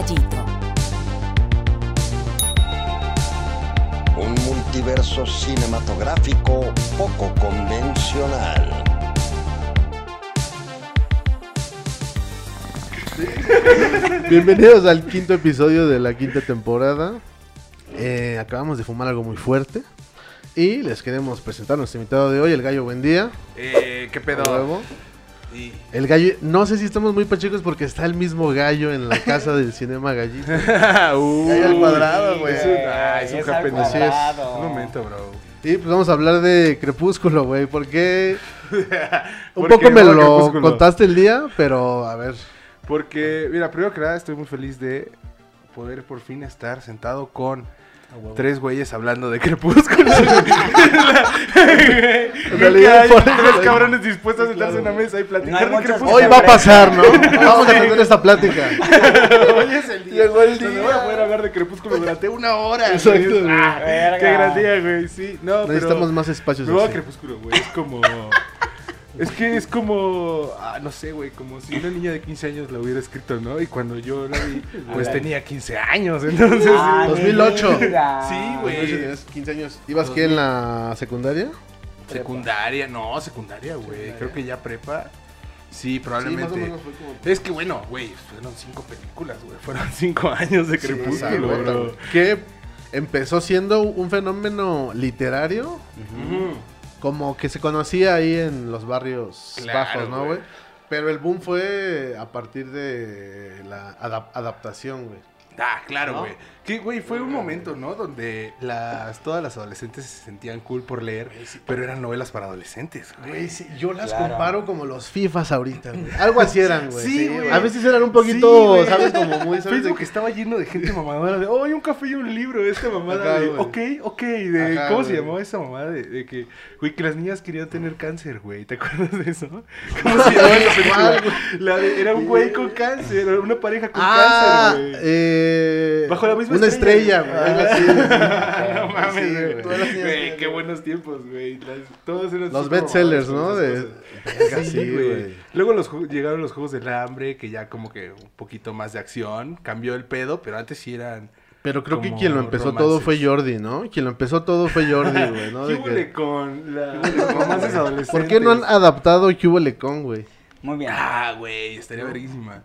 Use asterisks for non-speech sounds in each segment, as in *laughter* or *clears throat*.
Gallito. Un multiverso cinematográfico poco convencional. Bienvenidos al quinto episodio de la quinta temporada. Eh, acabamos de fumar algo muy fuerte. Y les queremos presentar a nuestro invitado de hoy, el gallo Buen Día. Eh, ¿Qué pedo? El gallo, no sé si estamos muy pachecos porque está el mismo gallo en la casa del cinema gallito. *laughs* Ahí al cuadrado, güey. Es un, ah, es un Es al. Un momento, bro. Y pues vamos a hablar de Crepúsculo, güey, *laughs* porque un ¿Por poco qué me no lo Crepúsculo? contaste el día, pero a ver. Porque, mira, primero que nada estoy muy feliz de poder por fin estar sentado con tres güeyes hablando de Crepúsculo. *laughs* *laughs* en realidad, por- tres cabrones dispuestos a sentarse en una mesa y No platicar hay de Crepúsculo. Hoy va a pasar, ¿no? *laughs* Vamos a tener esta plática. Hoy es el día. Llegó el donde día. voy a poder hablar de Crepúsculo durante una hora. Exacto, güey. Ah, qué gran día, güey. Sí, no, Necesitamos pero... más espacios así. Crepúsculo, güey. Es como. Es que es como. Ah, no sé, güey. Como si una niña de 15 años la hubiera escrito, ¿no? Y cuando yo la vi, pues tenía 15 años. Entonces. Ah, sí. 2008. mi vida. Sí, güey. Tenías 15 años. ¿Ibas qué en la secundaria? Secundaria, no, secundaria, güey. Creo que ya prepa. Sí, probablemente. Sí, más o menos fue como- Es que bueno, güey, fueron cinco películas, güey. Fueron *laughs* cinco años de Crepúsculo, güey. Que empezó siendo un fenómeno literario, Ujú. Como que se conocía ahí en los barrios Claro, bajos, ¿no, güey. güey? Pero el boom fue a partir de la adap- adaptación, güey. Ah, claro, ¿No? Que, güey, fue un momento, ¿no? Donde las, todas las adolescentes se sentían cool por leer, pero eran novelas para adolescentes, güey. Güey, sí, yo las Claro. comparo como los FIFAs ahorita, güey. Algo así eran, güey. Sí, güey. A veces eran un poquito. ¿sabes? Como muy, ¿sabes? De Facebook que- estaba lleno de gente mamadora de, oh, hay un café y un libro, esta mamada Ajá, de, güey. ok, ok, de, Ajá, ¿cómo se llamaba esa mamada? De, de que, güey, que las niñas querían tener cáncer, güey, ¿te acuerdas de eso? *laughs* ¿Cómo se llamaba esa película? La de- era un güey con cáncer, una pareja con Ah, cáncer, güey. eh, Bajo la misma una estrella, güey. *laughs* no mames, qué buenos tiempos, güey. Todos eran Los bestsellers, ¿no? De... *laughs* Sí, güey. Luego los, llegaron los juegos del hambre, que ya como que un poquito más de acción. Cambió el pedo, pero antes sí eran. Pero creo que quien lo empezó romances. todo fue Jordi, ¿no? Quien lo empezó todo fue Jordi, *laughs* güey, ¿no? ¿Qué De que- huele con la- romances adolescentes? ¿Por qué no han adaptado ¿Qué hubo con, güey? Muy bien. Ah, güey, estaría verguísima.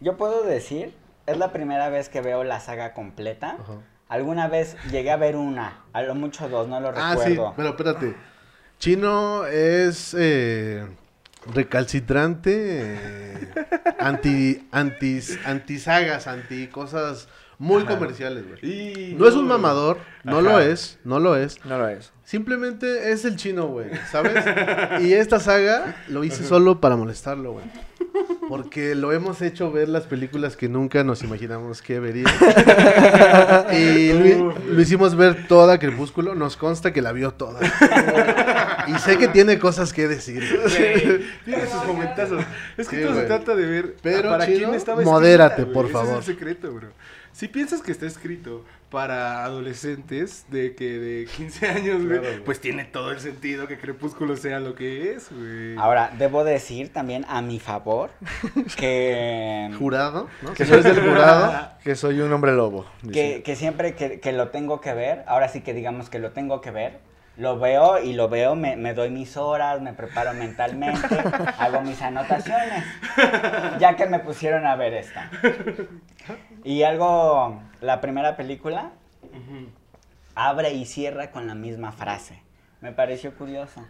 Yo puedo decir, es la primera vez que veo la saga completa. Ajá. Alguna vez llegué a ver una, a lo mucho dos, no lo Ah, sí, recuerdo. pero espérate. Chino es eh, recalcitrante, eh, *laughs* anti, anti, anti sagas, anti cosas muy comerciales, güey. Y... No es un mamador, no lo es, no lo es. No lo es. Simplemente es el chino, güey, ¿sabes? Y esta saga lo hice solo para molestarlo, güey. Porque lo hemos hecho ver las películas que nunca nos imaginamos que vería. *laughs* y lo, lo hicimos ver toda Crepúsculo. Nos consta que la vio toda. y sé que tiene cosas que decir. *laughs* Tiene sus momentazos. Es que Sí, todo se trata de ver Pero, para Chino, quién estaba modérate, escrita, por güey. Ese favor. es el secreto, bro. Si piensas que está escrito para adolescentes de que de 15 *laughs* años, güey, Claro, güey. pues tiene todo el sentido que Crepúsculo sea lo que es, güey. Ahora, debo decir también a mi favor que, *laughs* Jurado, ¿no? Que soy del jurado. *laughs* Que soy un hombre lobo. que, que siempre que, que lo tengo que ver, ahora sí que digamos que lo tengo que ver, lo veo y lo veo, me, me doy mis horas, me preparo mentalmente, hago mis anotaciones, ya que me pusieron a ver esta. Y algo, la primera película abre y cierra con la misma frase. Me pareció curioso.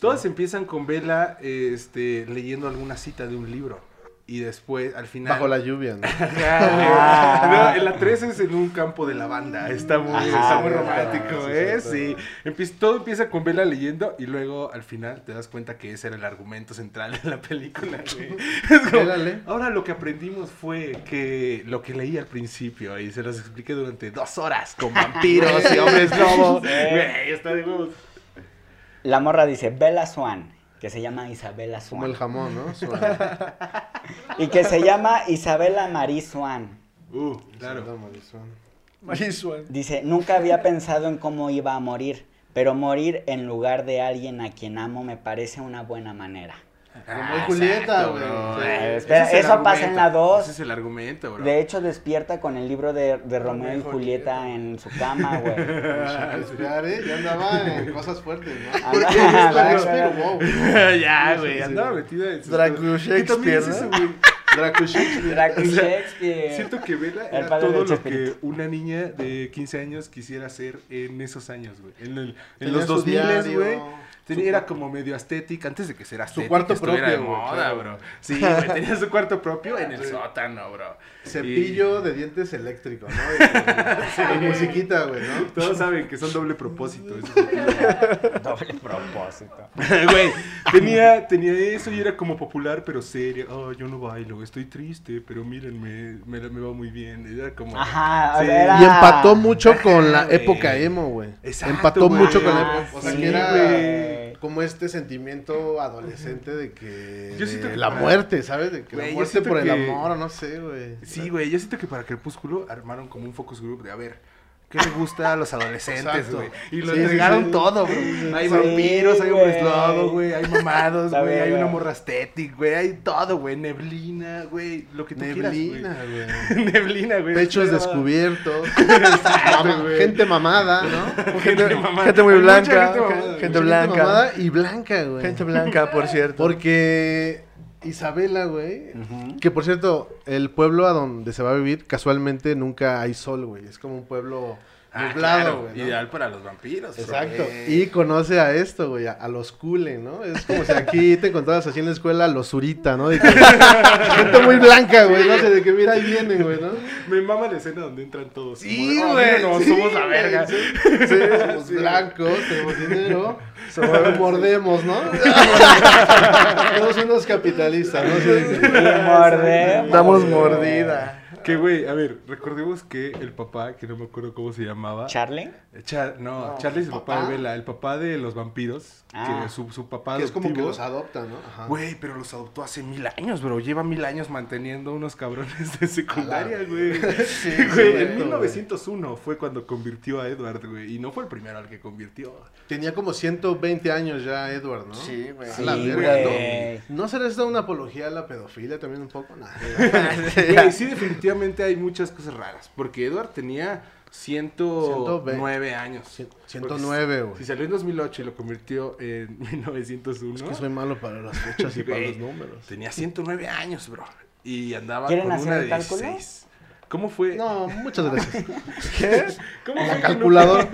Todas empiezan con Vela este, leyendo alguna cita de un libro. Y después, al final. Bajo la lluvia, ¿no? *laughs* Ah, no, en la 3 es en un campo de lavanda. Está muy, Ajá, está muy romántico, ¿eh? Sí. Empieza- todo empieza con Vela leyendo y luego al final te das cuenta que ese era el argumento central de la película. Es como, ahora lo que aprendimos fue que lo que leí al principio y se los expliqué durante dos horas con vampiros y hombres *laughs* lobo. Güey, está de huevos. La morra dice Bella Swan, que se llama Isabela Como Swan. el jamón, ¿no? *laughs* Y que se llama Isabela Marie Swan. Uh, claro. Mariswan. Dice, nunca había pensado en cómo iba a morir, pero morir en lugar de alguien a quien amo me parece una buena manera. Romeo y Julieta, güey. Sí. Es el eso pasa argumento. en la dos. Ese es el argumento, bro. De hecho, despierta con el libro de, de Romeo y Julieta en su cama, güey. *laughs* Shakespeare, ¿eh? Ya andaba en cosas fuertes, ¿no? Anda- Shakespeare, wow. *laughs* ya, güey, andaba sí. metida en su... Dracu Shakespeare, eso, ¿no? güey. Draco Shakespeare. Draco y O sea, Shakespeare. Siento que Vela El era todo lo que una niña de 15 años quisiera ser en esos años, güey. En, el- en los su 2000, diario, güey. Su Tenía- Era como medio estética, antes de que sea estética, cuarto propio, de moda, claro. bro. Sí, *laughs* güey, tenía su cuarto propio en el sótano, bro. Cepillo de dientes eléctrico, ¿no? Y *laughs* musiquita, güey, ¿no? Todos saben que son doble propósito. *laughs* Doble propósito. Güey, tenía, tenía eso y era como popular, pero seria. Oh, yo no bailo, estoy triste, pero mírenme, me, me va muy bien. Era como. Ajá, Sí. era... Y empató mucho con la güey. época emo, güey. Exacto, Empató güey. mucho con la Ah, época. O sea, sí, que era güey. Como este sentimiento adolescente de que. Yo de siento que la para- muerte, ¿sabes? De que Güey, la muerte por el amor, o no sé, güey. Sí, güey, yo siento que para Crepúsculo armaron como un focus group de a ver. ¿Qué le gusta a los adolescentes, güey? Y lo Sí, entregaron sí. todo, bro. Hay Sí, vampiros, hay hombres güey. lobo, güey. Hay mamados, güey. Hay una morra estética, güey. Hay todo, güey. Neblina, güey. Lo que tú Neblina, güey. güey. Neblina, güey. *laughs* Pechos descubiertos. *laughs* Güey. gente mamada, ¿no? *laughs* Gente mamada. gente muy blanca, gente mamada, gente güey. Gente blanca. mamada y blanca, güey. Gente blanca, por cierto. Porque Isabela, güey. Que por cierto, el pueblo a donde se va a vivir, casualmente nunca hay sol, güey. Es como un pueblo Ah, nublado, claro, güey. ¿no? Ideal para los vampiros. Exacto. güey. Y conoce a esto, güey, a, a los Kulen, ¿no? Es como si aquí te encontraras así en la escuela los Zurita, ¿no? De que- *laughs* gente muy blanca, güey, no sé, de que mira, ahí vienen, güey, ¿no? Me mama la escena donde entran todos. Sí, Como, "Ah, güey, míranos, sí, somos la verga. Sí, *laughs* somos blancos, tenemos dinero, somos, mordemos, ¿no? *laughs* Todos unos capitalistas, ¿no? Y mordemos. Damos mordida. Que, güey, a ver, recordemos que el papá, que no me acuerdo cómo se llamaba. ¿Charlie? Char- no, No, Charlie es el papá, ¿papá? de Vela, el papá de los vampiros. Ah. Que su, su papá que es como que los adopta, ¿no? Ajá. Güey, pero los adoptó hace mil años, bro. Lleva mil años manteniendo unos cabrones de secundaria, güey. *laughs* Sí, Güey, cierto, en 1901 fue cuando convirtió a Edward, güey. Y no fue el primero al que convirtió. Tenía como 120 años ya Edward, ¿no? Sí, güey. A la Sí, verga, güey. ¿no? ¿No será esto una apología a la pedofilia también un poco? Nah. *laughs* Güey, *laughs* sí, definitivamente hay muchas cosas raras. Porque Edward tenía 109 años. Cien- 109, güey. Si salió en 2008 y lo convirtió en *laughs* 1901. Es que soy malo para las fechas y para los números. Tenía 109 años, bro. Y andaba ¿Quieren con hacer una de cálculo? 16. ¿Cómo fue? No, muchas *laughs* gracias. ¿Qué? ¿Cómo fue calculadora.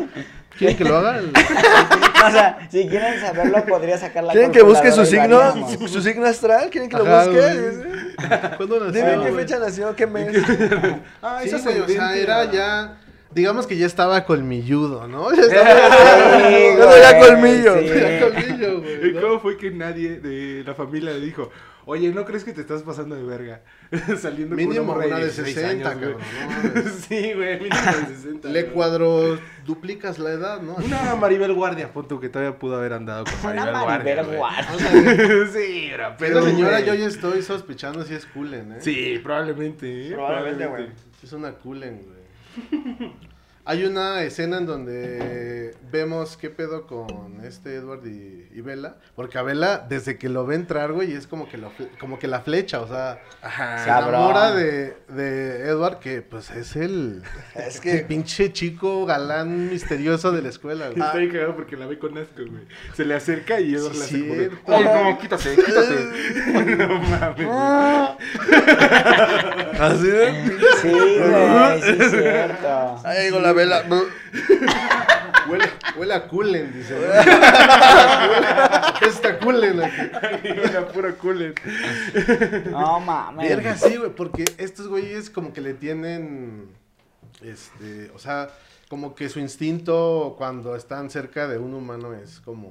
¿Quieren que lo haga? *laughs* El- O sea, si quieren saberlo, podría sacar la ¿Quieren que busque su signo, su signo astral? ¿Quieren que lo Ajá, busque? güey. ¿Cuándo nació? Dime qué güey? fecha nació, qué mes. Ah, Sí, eso güey, o sea, era ya... Digamos que ya estaba colmilludo, ¿no? *laughs* Ya Sí, estaba... Tenía güey, colmillo. sí. Ya colmillo, güey. ¿Y ¿no? cómo fue que nadie de la familia le dijo, oye, ¿no crees que te estás pasando de verga? *laughs* Saliendo Mínimo con una morra una de 16 60, años, güey. cabrón, no mames. *laughs* sí, güey, mínimo de 60. Le güey. cuadro duplicas la edad, ¿no? Una Maribel Guardia, punto que todavía pudo haber andado con Una Maribel Guardia. Maribel. Guardia. sí, Pero pero señora, güey. yo ya estoy sospechando si es Kulen, ¿eh? Sí, probablemente. ¿eh? Probablemente, güey. Es una Kulen, güey. Hay una escena en donde vemos qué pedo con este Edward y, y Bella. Porque a Bella, desde que lo ve entrar, güey, es como que, lo, como que la flecha, o sea, Ajá. se Cabrón. enamora de, de Edward, que pues es el, *laughs* Es el que pinche chico galán misterioso de la escuela, güey. Está bien cagado porque la ve con asco, güey. Se le acerca y Edward Sí, le hace como. ¡Ay, no, quítate, quítate! *laughs* no mames, güey. *laughs* así de... Sí, güey, sí es cierto. Ahí con la vela. *laughs* Huele, huele a Kulen, dice. ¿Qué *laughs* está Kulen aquí? Una pura culen. No mames. Verga, sí, güey, porque estos güeyes como que le tienen, este, o sea, como que su instinto cuando están cerca de un humano es como...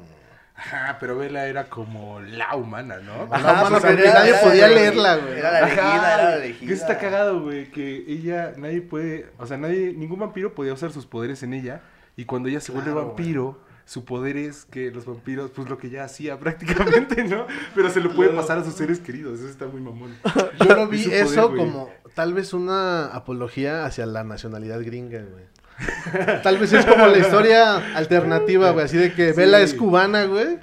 Ajá, pero Vela era como la humana, ¿no? La humana, porque era- nadie era podía leerla, güey. Era la elegida, Ajá, era la elegida. Que está cagado, güey, que ella, nadie puede, o sea, nadie, ningún vampiro podía usar sus poderes en ella. Y cuando ella se vuelve Claro, vampiro, su poder es que los vampiros, pues lo que ya hacía *laughs* prácticamente, ¿no? Pero se lo puede pasar a sus seres queridos, eso está muy mamón. Yo lo Es *laughs* vi poder, eso güey. como tal vez una apología hacia la nacionalidad gringa, güey. *laughs* Tal vez es como la historia alternativa, güey. Así de que Bella Sí. es cubana, güey.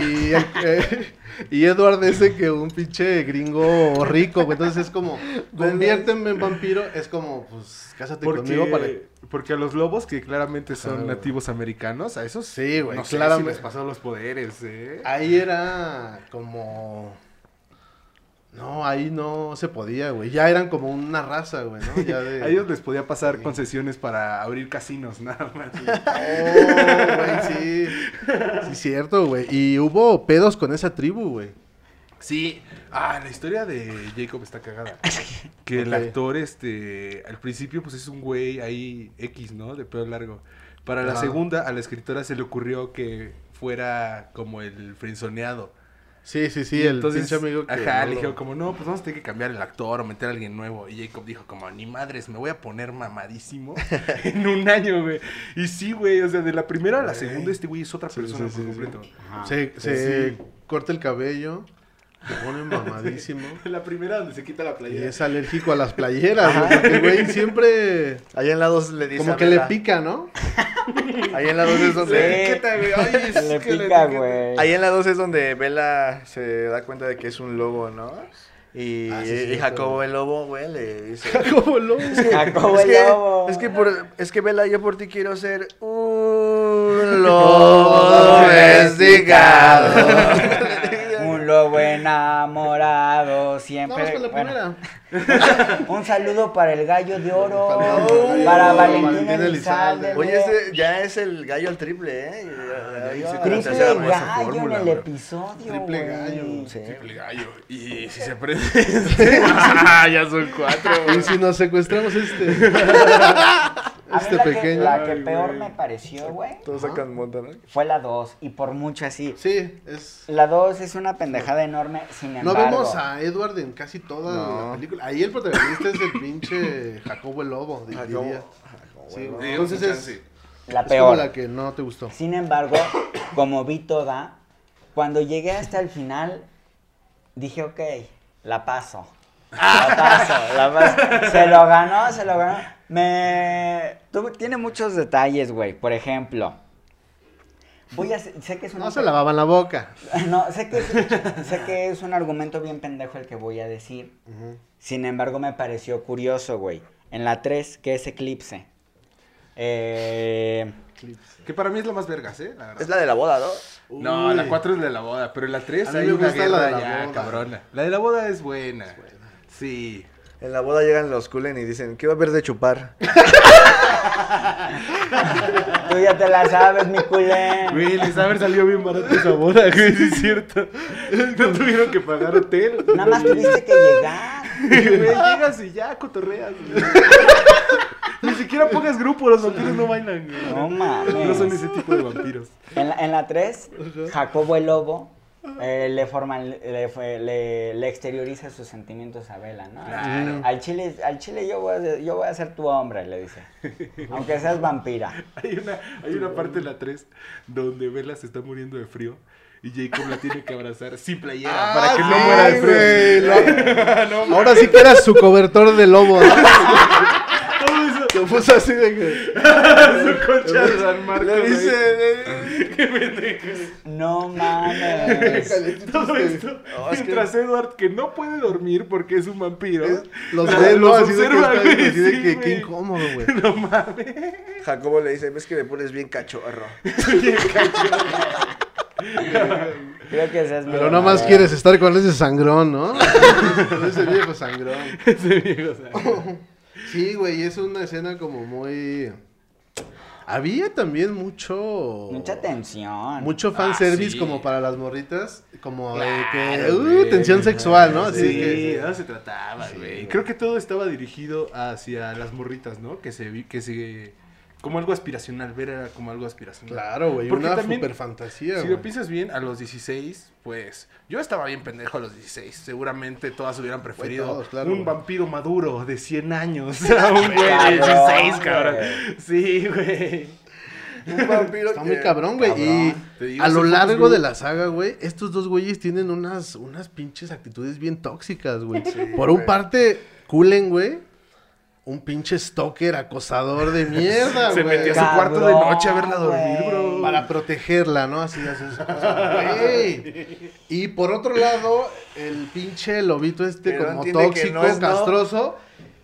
Y, eh, y Edward ese que un pinche gringo rico, güey. Entonces es como, conviérteme en vampiro. Es como, pues, cásate conmigo para... Porque, a los lobos, que claramente son nativos americanos, a esos Sí, güey, no sé claramente. si les pasó los poderes, ¿eh? Ahí era como... No, ahí no se podía, güey. Ya eran como una raza, güey, ¿no? Ya de... *laughs* A ellos les podía pasar Sí. concesiones para abrir casinos, *laughs* nada más. Oh, güey, sí. Sí, cierto, güey. Y hubo pedos con esa tribu, güey. Sí, ah, la historia de Jacob está cagada. *laughs* Que el actor, este, al principio, pues es un güey ahí X, ¿no? De pelo largo. Para la segunda, a la escritora se le ocurrió que fuera como el frenzoneado. Sí, sí, sí, Y el entonces, pinche amigo que... Ajá, no le lo- dijeron como, no, pues vamos a tener que cambiar el actor o meter a alguien nuevo. Y Jacob dijo como, ni madres, me voy a poner mamadísimo *laughs* en un año, güey. Y sí, güey, o sea, de la primera a la segunda, este güey es otra Sí, persona sí, por sí, sí. completo. Ajá. Se, se Sí. corta el cabello, se pone mamadísimo. *laughs* La primera donde se quita la Y playera. es alérgico a las playeras, güey. Porque el güey siempre... Ahí en la 2 le dice Como que le pica, ¿no? *laughs* Ahí en la 2 es donde... Sí. etiqueta, güey. Ay, es Le que pica, güey. Ahí en la 2 es donde Bella se da cuenta de que es un lobo, ¿no? Y, Ah, sí, y. Jacobo el lobo, güey, le dice... Como lobo. Jacobo es, el que, lobo. es que por, es que Bella, yo por ti quiero ser un *laughs* lobo domesticado. Lobo enamorado siempre. Vamos con la bueno, primera. *laughs* un saludo para el gallo de oro. Para Oh, Valentín Valentín Elizalde. Elizalde. Oye, ese ya es el gallo al triple, ¿eh? Triple gallo fórmula, en el bro. episodio. Triple gallo. Sí. Triple gallo. Y si se prende. *laughs* *laughs* Ya son cuatro. Y si nos secuestramos este... A este la pequeño. Que, la que Ay, peor me pareció, güey, Todos sacan monta, ¿no? fue la 2. Y por mucho así. Sí, es... La 2 es una pendejada enorme, sin No embargo. vemos a Edward en casi toda No. la película. Ahí el protagonista es el pinche Jacobo el Lobo, Jacobo- diría. Jacobo, Sí, Entonces es. La es como peor. la que no te gustó. Sin embargo, como vi toda, cuando llegué hasta el final, dije, ok, la paso. La paso, la paso. *laughs* Se lo ganó, se lo ganó. Me... tiene muchos detalles, güey. Por ejemplo, voy a... Sé que es una... No se lavaban la boca. *laughs* No, sé que, es, sé que es un argumento bien pendejo el que voy a decir. Sin embargo, me pareció curioso, güey. En la 3, que es Eclipse. Eh... Que para mí es la más vergas, ¿eh? La. Es la de la boda, ¿no? No, la 4 es la de la boda, pero en la 3 A mí hay me una gusta guerra la de la ya, boda. cabrona. La de la boda es buena. Sí. En la boda llegan los culen y dicen, ¿qué va a haber de chupar? *laughs* Tú ya te la sabes, mi culé. Güey, les ha haber salido bien barato esa boda, güey, sí es cierto. No tuvieron que pagar hotel. Nada más tuviste que llegar. Güey, llegas y ya cotorreas. güey. Ni siquiera pongas grupo, los vampiros no bailan. güey. No mames. No son ese tipo de vampiros. En la, en la 3, Jacobo el Lobo eh, le, forma, le, fue- le, le exterioriza sus sentimientos a Vela, ¿no? Claro. Al chile, al chile yo, voy a, yo voy a ser tu hombre, le dice. Aunque seas vampira. *laughs* Hay una, hay una parte en la 3 donde Bella se está muriendo de frío y Jacob la tiene que abrazar sin playera Ah, para que no muera de güey, *laughs* frío. No, Ahora sí que era su cobertor de lobo, ¿no? *laughs* Que puso así de que... *laughs* Su concha de San Marcos. Le dice... *laughs* Qué pendejo. No mames. Todo esto. Que- mientras Edward, que no puede dormir porque es un vampiro. Los ve, los Así de que, observa, güey, así de que qué incómodo, güey. *laughs* No mames. Jacobo le dice, ves que me pones bien cachorro. Creo que ese es mi Pero nada más quieres estar con ese sangrón, ¿no? Con ese viejo sangrón. Ese viejo, sea. Sí, güey, es una escena como muy... Había también mucho... Mucha tensión. Mucho Ah, fanservice sí. como para las morritas, como de que... Uh, tensión sexual, ¿no? Así sí, que... de eso se trataba, güey. Creo que todo estaba dirigido hacia las morritas, ¿no? Que se vi- que se como algo aspiracional, ver era como algo aspiracional. Claro, güey, una también, super fantasía, Si lo piensas bien, a los 16, pues yo estaba bien pendejo a los 16. Seguramente todas hubieran preferido todos, claro, un vampiro maduro de 100 años *laughs* a un güey de Cabrón, 16, cabrón. Sí, güey. Un vampiro Está que- muy cabrón, güey. Y digo, a lo largo de la saga, güey, estos dos güeyes tienen unas, unas pinches actitudes bien tóxicas, güey. Por un parte, Cullen, güey, un pinche stalker acosador de mierda, Se güey. metió a su Cabrón, cuarto de noche a verla dormir, bro. Para protegerla, ¿no? Así hace güey. Y por otro lado, el pinche lobito este como tóxico, no es no. castroso.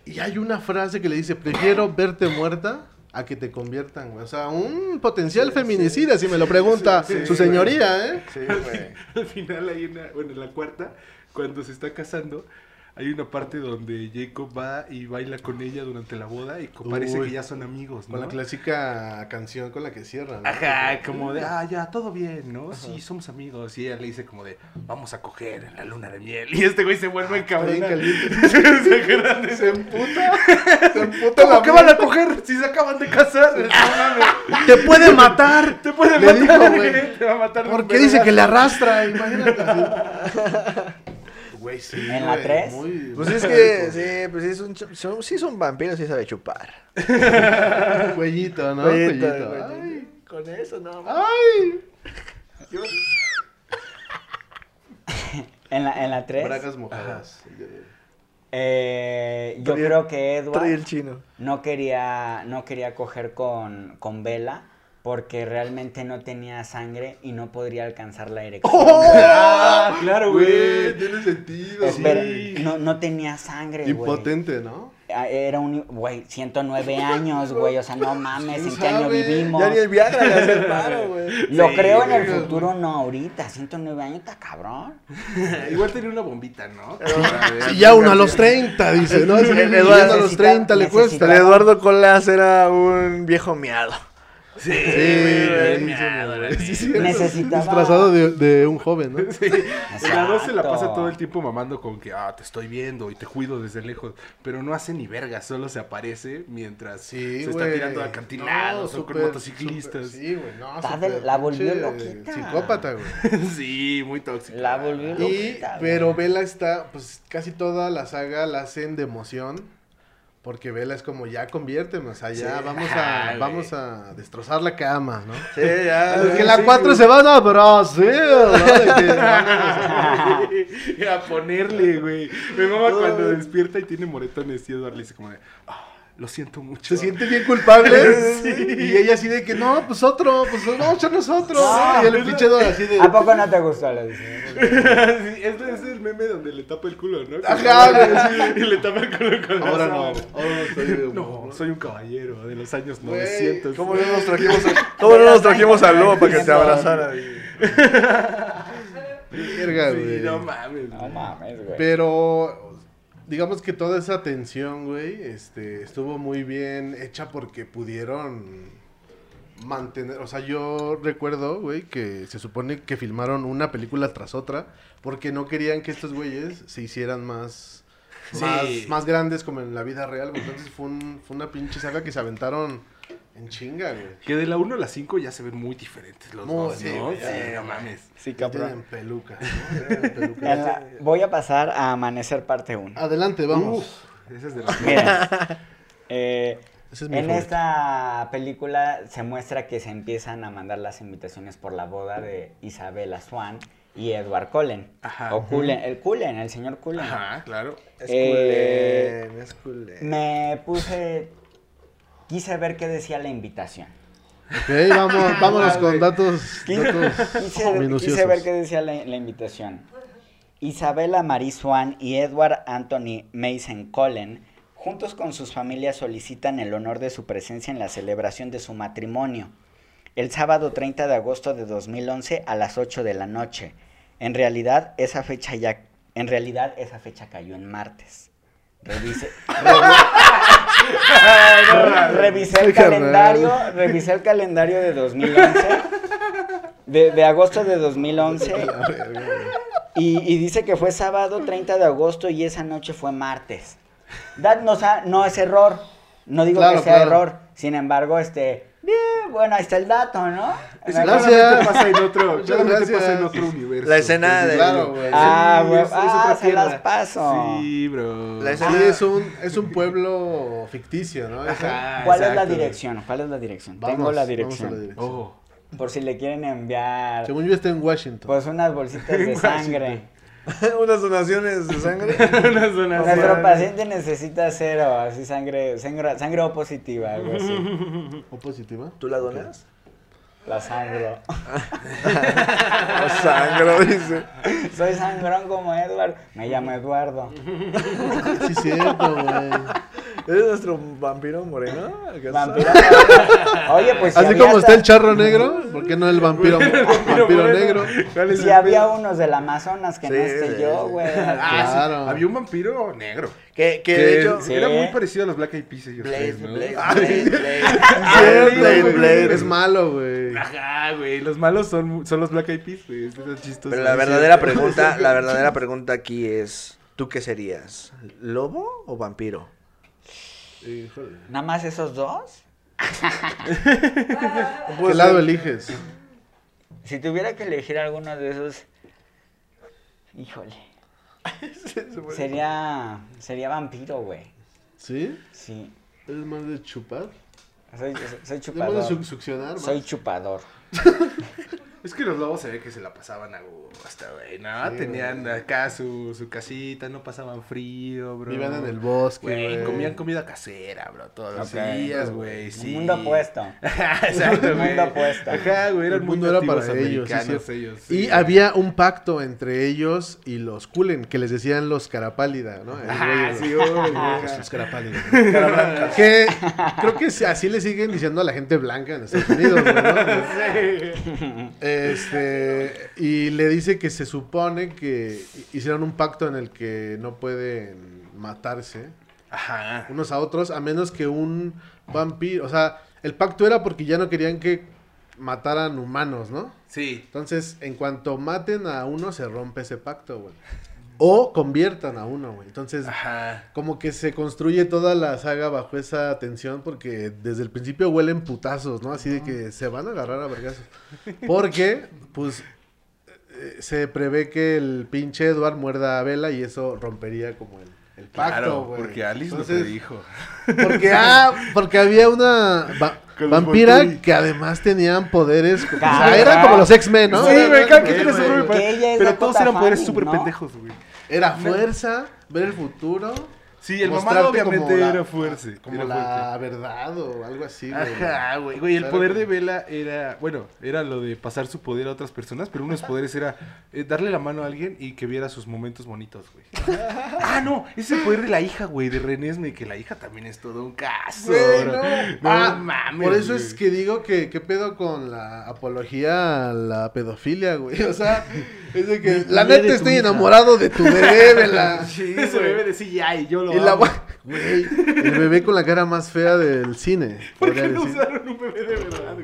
Y hay una frase que le dice, prefiero verte muerta a que te conviertan, güey. O sea, un potencial feminicida, si me lo pregunta sí, su sí, señoría, ¿eh? Sí, güey. Al final hay una, bueno, en la cuarta, cuando se está casando, hay una parte donde Jacob va y baila con ella durante la boda y parece Uy. que ya son amigos, ¿no? Con la clásica canción con la que cierran. ¿no? Ajá, como de, ah, ya, todo bien, ¿no? Sí, somos amigos. Y ella le dice como de, vamos a coger en la luna de miel. *laughs* Y este güey se vuelve bien cabrón. *laughs* se Se emputa. *laughs* Se emputa ¿Cómo que van a coger si se acaban de casar? Te puede matar. Te puede Le matar, dijo, güey. güey. Te va a matar. Porque dice que le arrastra, imagínate. Güey, sí. ¿En la güey, tres? muy- Pues es que, sí, pues sí es un, son, sí es un vampiro, sí sabe chupar. *laughs* Cuellito, ¿no? Cuellito, Cuellito. cuellito. Ay. Con eso, no. Ay. *laughs* En la, en la 3, Bragas mojadas. eh, yo creo que Edward Trae el chino. no quería, no quería coger con, con Bella porque realmente no tenía sangre y no podría alcanzar la erección. Ah, claro, Güey, güey. tiene sentido. Espera, sí. no, no tenía sangre, güey. Impotente, ¿no? Ah, Era un, güey, 109 años, güey, o sea, no mames, ¿Quién ¿en qué año vivimos? Ya ni el Viagra le hace el paro, güey. *laughs* Lo Sí, creo en el güey. futuro, no ahorita, 109 años, está cabrón. *laughs* Igual tenía una bombita, ¿no? *laughs* Sí, ya uno a los 30, dice, ¿no? Eduardo a los 30 le necesita- El cuesta. Eduardo Colas era un viejo miado. Sí, Sí, bien sí, miado, la sí. Necesitaba- Disfrazado de, de un joven, ¿no? Sí, la 2 se la pasa todo el tiempo mamando con que, ah, te estoy viendo y te cuido desde lejos. Pero no hace ni verga, solo se aparece mientras Sí, se güey. está tirando a acantilados No, o con motociclistas. sí, güey, no, Está súper de- la volvió loquita. Psicópata, güey. *laughs* Sí, muy tóxico. La volvió Y, loquita, güey. pero Vela está, pues casi toda la saga la hacen de emoción. Porque Vela es como, ya conviérteme, o sea, ya Sí. vamos a vamos a destrozar la cama, ¿no? Sí, ya. Es que sí, la 4 se van a Brasil, ¿no? De que, *laughs* *laughs* Y a ponerle, güey. Mi mamá cuando despierta y tiene moretones y Edward le dice como de, ah, lo siento mucho. se siente bien culpable. *laughs* *laughs* Y ella así de que, no, pues otro, pues vamos a echarnos otro. No. y el pinche así de... ¿A poco no te gustó? Le dice. *laughs* sí, este es el meme donde le tapa el culo, ¿no? Ajá, güey, Y le tapa el culo con Ahora no, ahora no estoy de No, soy un caballero de los años Güey, 900. ¿Cómo no nos trajimos, a- cómo no nos trajimos al lobo para que te abrazara? Verga, Sí, güey. no mames. No mames, güey. Pero digamos que toda esa tensión, güey, este, estuvo muy bien hecha porque pudieron mantener, o sea, yo recuerdo, güey, que se supone que filmaron una película tras otra porque no querían que estos güeyes se hicieran más Sí. más, más grandes como en la vida real. Entonces fue, un- fue una pinche saga que se aventaron en chinga, güey. Que de la 1 a la 5 ya se ven muy diferentes los Muy, dos, sí, ¿no? güey, Sí, ya, no mames. Sí, Tienen cabrón. pelucas, ¿no? Tienen *laughs* pelucas. En la- voy a pasar a Amanecer parte 1. Adelante, vamos. Uf, ese es de los Mira, *laughs* eh, es en favorito. esta película se muestra que se empiezan a mandar las invitaciones por la boda de Isabella Swan y Edward Cullen. Ajá. O Cullen, el Cullen, el señor Cullen. Ajá, claro. Es Eh, culén, es culén. Me puse, quise ver qué decía la invitación. Ok, vamos, *laughs* vámonos con datos, datos Quise, minuciosos. quise ver qué decía la, la invitación. Isabella Marie Swan y Edward Anthony Mason Cullen, juntos con sus familias, solicitan el honor de su presencia en la celebración de su matrimonio. El sábado 30 de agosto de 2011 a las 8 de la noche. En realidad, esa fecha ya, en realidad, esa fecha cayó en martes. Revise, revi- *laughs* revisé el calendario, revisé el calendario de 2011, de, de agosto de 2011, *laughs* y, y dice que fue sábado 30 de agosto y esa noche fue martes. That no, no es error, no digo Claro, que sea claro. error, sin embargo, este, bien, bueno, ahí está el dato, ¿no? Gracias. claramente pasa en *laughs* otro, claramente pasa en gracias. otro universo. La escena de- Claro, güey. Ah, Sí, güey, es- es ah, otra se las tierra. paso. Sí, bro. La Sí, escena- es un, es un pueblo ficticio, ¿no? Ajá, ¿Cuál es la dirección? ¿Cuál es la dirección? Vamos, Tengo la vamos a dirección. la dirección. Oh. Por si le quieren enviar, Según yo está en Washington. pues unas bolsitas de *laughs* sangre. *laughs* Unas donaciones de sangre. *laughs* Unas donaciones. Nuestro paciente necesita cero, así sangre, sangre, sangre O positiva, algo así. *laughs* ¿O positiva? ¿Tú la donas? La sangre. O *laughs* sangro, dice. Soy sangrón como Edward. Me llamo Eduardo. Sí, cierto, güey. ¿Eres nuestro vampiro moreno? Vampiro. Oye, pues si Así como está el charro negro, ¿por qué no el vampiro, *laughs* vampiro negro? ¿Cuál es Si el había unos del Amazonas que no esté sí, yo, sí. güey. Ah, sí, Claro. Había un vampiro negro. Que, que Que de hecho... Sí. era muy parecido a los Black Eyed Peas. ellos Blade, ¿no? Blade, *laughs* Ah, Blade, Blade. Blade. Blade. Es malo, güey. Ajá, güey. Los malos son, son los Black Eyed Peas, güey. Eso es chistoso. Pero la verdadera sí. pregunta, *laughs* la verdadera pregunta aquí es, ¿tú qué serías? ¿Lobo o vampiro? Híjole. ¿Nada más esos dos? *laughs* ¿Qué lado eliges? Si tuviera que elegir alguno de esos. Híjole. *laughs* Sería. Sería vampiro, güey. ¿Sí? Sí. ¿Eres más de chupar? Soy, soy ¿Eres más de chupador. succionar? más? Soy chupador. *laughs* Es que los lobos se ve que se la pasaban a gusto, güey. No, Sí, tenían acá su, su casita, no pasaban frío, bro. Vivían en el bosque, Güey, güey. comían comida casera, bro, todos los días, güey, sí. Un mundo opuesto. *laughs* Exacto, Un mundo opuesto. Ajá, güey, eran El muy mundo era para ellos, sí, ellos. Y sí. había un pacto entre ellos y los Kulen, que les decían los Carapálida, ¿no? El Ah, sí, los- obvio, los- güey. los Carapálida. que creo que sí, así le siguen diciendo a la gente blanca en Estados Unidos, güey, ¿no? *laughs* Este, y le dice que se supone que hicieron un pacto en el que no pueden matarse Ajá. unos a otros a menos que un vampiro, o sea, el pacto era porque ya no querían que mataran humanos, ¿no? Sí. Entonces, en cuanto maten a uno, se rompe ese pacto, güey. O conviertan a uno, güey. Entonces, Ajá. como que se construye toda la saga bajo esa tensión porque desde el principio huelen putazos, ¿no? Así de que se van a agarrar a vergazos. Porque, pues, eh, se prevé que el pinche Edward muerda a Bella y eso rompería como el, el pacto, Claro, güey. porque Alice Entonces, lo predijo. Porque, *laughs* ah, porque había una va- vampira Volturi. que además tenían poderes. O sea, Claro. eran como los X-Men, ¿no? Sí, güey, cada Sí, tiene su Que Pero todos eran poderes súper ¿no? pendejos, güey. Era fuerza, ver el futuro. Sí, el mamado obviamente la- era fuerte. Como era la verdad o algo así, güey. Ajá, güey. Güey, el Claro poder que- de Vela era, bueno, era lo de pasar su poder a otras personas, pero uno de los poderes era eh, darle la mano a alguien y que viera sus momentos bonitos, güey. ah, no, ese poder de la hija, güey, de Renesme, que la hija también es todo un caso. Güey, no. No Ah, mames, Por eso güey. es que digo que qué pedo con la apología a la pedofilia, güey. O sea, es de que la neta estoy enamorado de tu bebé, Vela. *laughs* Sí, Ese bebé de CGI, yo lo Y la amo. *laughs* güey, el bebé con la cara más fea del cine. ¿Por qué no decir. usaron un bebé de verdad,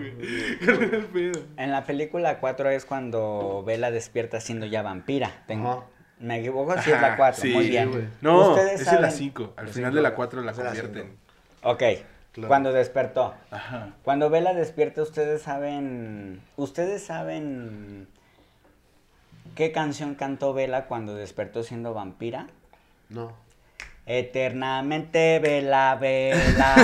güey? En la película 4 es cuando Bella despierta siendo ya vampira. Tengo- Ajá. Me equivoco si es la Ajá, 4. sí, Muy bien. güey. No, es en la saben- 5. Al La final cinco. de la 4 la la convierten. Ok. Claro. Cuando despertó. Ajá. Cuando Bella despierta, ustedes saben. Ustedes saben. ¿Qué canción cantó Bella cuando despertó siendo vampira? No. Eternamente vela, vela.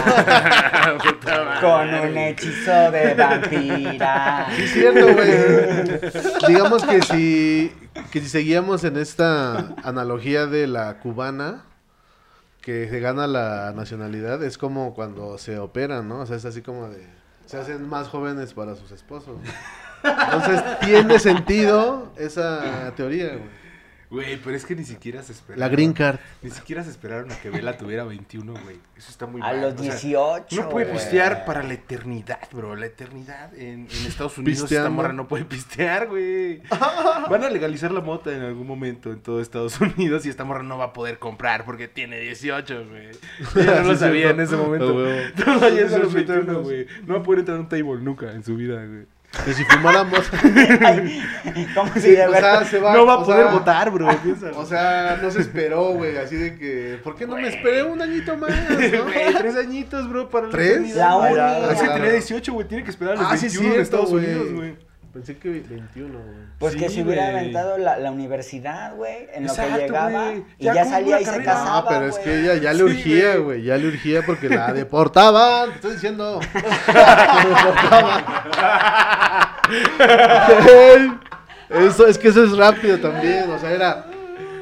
*laughs* con un hechizo de vampira. *laughs* Sí, es cierto, güey. *laughs* Digamos que si, que si seguíamos en esta analogía de la cubana, que se gana la nacionalidad, es como cuando se operan, ¿no? O sea, es así como de... Se hacen más jóvenes para sus esposos. Entonces, tiene sentido esa teoría, güey. Güey, pero es que ni siquiera se esperaron. La green card. Ni siquiera se esperaron a que Vela tuviera 21, güey. Eso está muy A mal. los o sea, 18. no puede güey. pistear para la eternidad, bro. La eternidad en, en Estados Unidos esta Pisteando. morra no puede pistear, güey. Van a legalizar la mota en algún momento en todo Estados *laughs* Unidos y esta morra no va a poder comprar porque tiene 18, güey. *laughs* Ella no lo sabía en ese momento. A a los 18 21, años. güey. No va a poder entrar a un table nunca en su vida, güey. Que si fumáramos... *laughs* ¿Cómo o sea, se va, no va a poder sea, votar, bro. piénsalo. O sea, no se esperó, güey, así de que... ¿Por qué no me esperé un añito más, *laughs* no? Tres añitos, bro, para la ¿Tres? La uni. Es que Claro. tenía 18, güey. Tiene que esperar a los Ah, sí, 21 en Estados. Unidos, güey. Pensé que 21, güey. Pues que se hubiera aventado la, la universidad, güey, en lo que llegaba. Y Ya salía y se casaba. No, pero es que ella ya le urgía, güey. Ya le urgía porque la deportaban. Te estoy diciendo. *laughs* La deportaban. *laughs* Eso, es que eso es rápido también. O sea, era.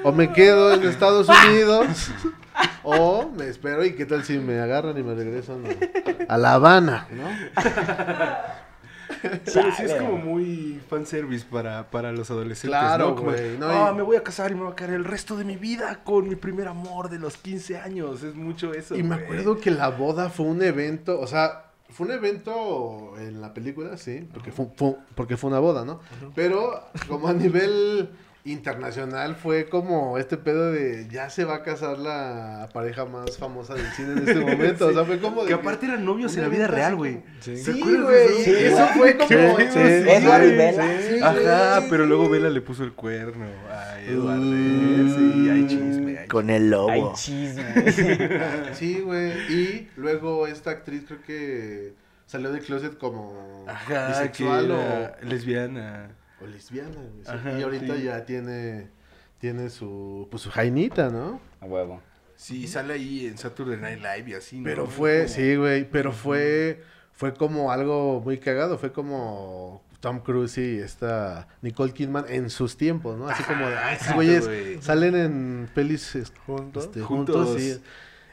o me quedo en Estados Unidos o me espero y qué tal si me agarran y me regresan a, a La Habana, ¿no? Pero sí es como muy fanservice para, para los adolescentes, Claro, ¿no? Como, güey, no, ah, me voy a casar y me voy a quedar el resto de mi vida con mi primer amor de los 15 años. Es mucho eso, Y me acuerdo que la boda fue un evento, o sea, fue un evento en la película, sí, porque fue, fue- porque fue una boda, ¿no? Pero como a nivel internacional fue como este pedo de ya se va a casar la pareja más famosa del cine en este *laughs* momento, o sea, fue como de Que aparte eran novios en la vida real, güey. como- ¿Te Sí, de güey, Sí, eso fue como... Güey. y sí, Ajá, pero luego Vela le puso el cuerno. Ay, Eduardo. Mm. Sí, hay chisme. hay Con el lobo. chisme. Sí, güey, y luego esta actriz creo que salió del closet como Ajá, bisexual que o... lesbiana. O lesbiana, güey. sí. Ajá, y ahorita sí. ya tiene, tiene su, pues su jainita, ¿no? A huevo. Sí, sale ahí en Saturday Night Live y así, ¿no? Pero fue, Como- sí, güey, pero fue, fue como algo muy cagado, fue como Tom Cruise y esta Nicole Kidman en sus tiempos, ¿no? Así como, de, "Ay, estos exacto, güeyes güey. salen en pelis Juntos. este, Juntos. juntos, sí.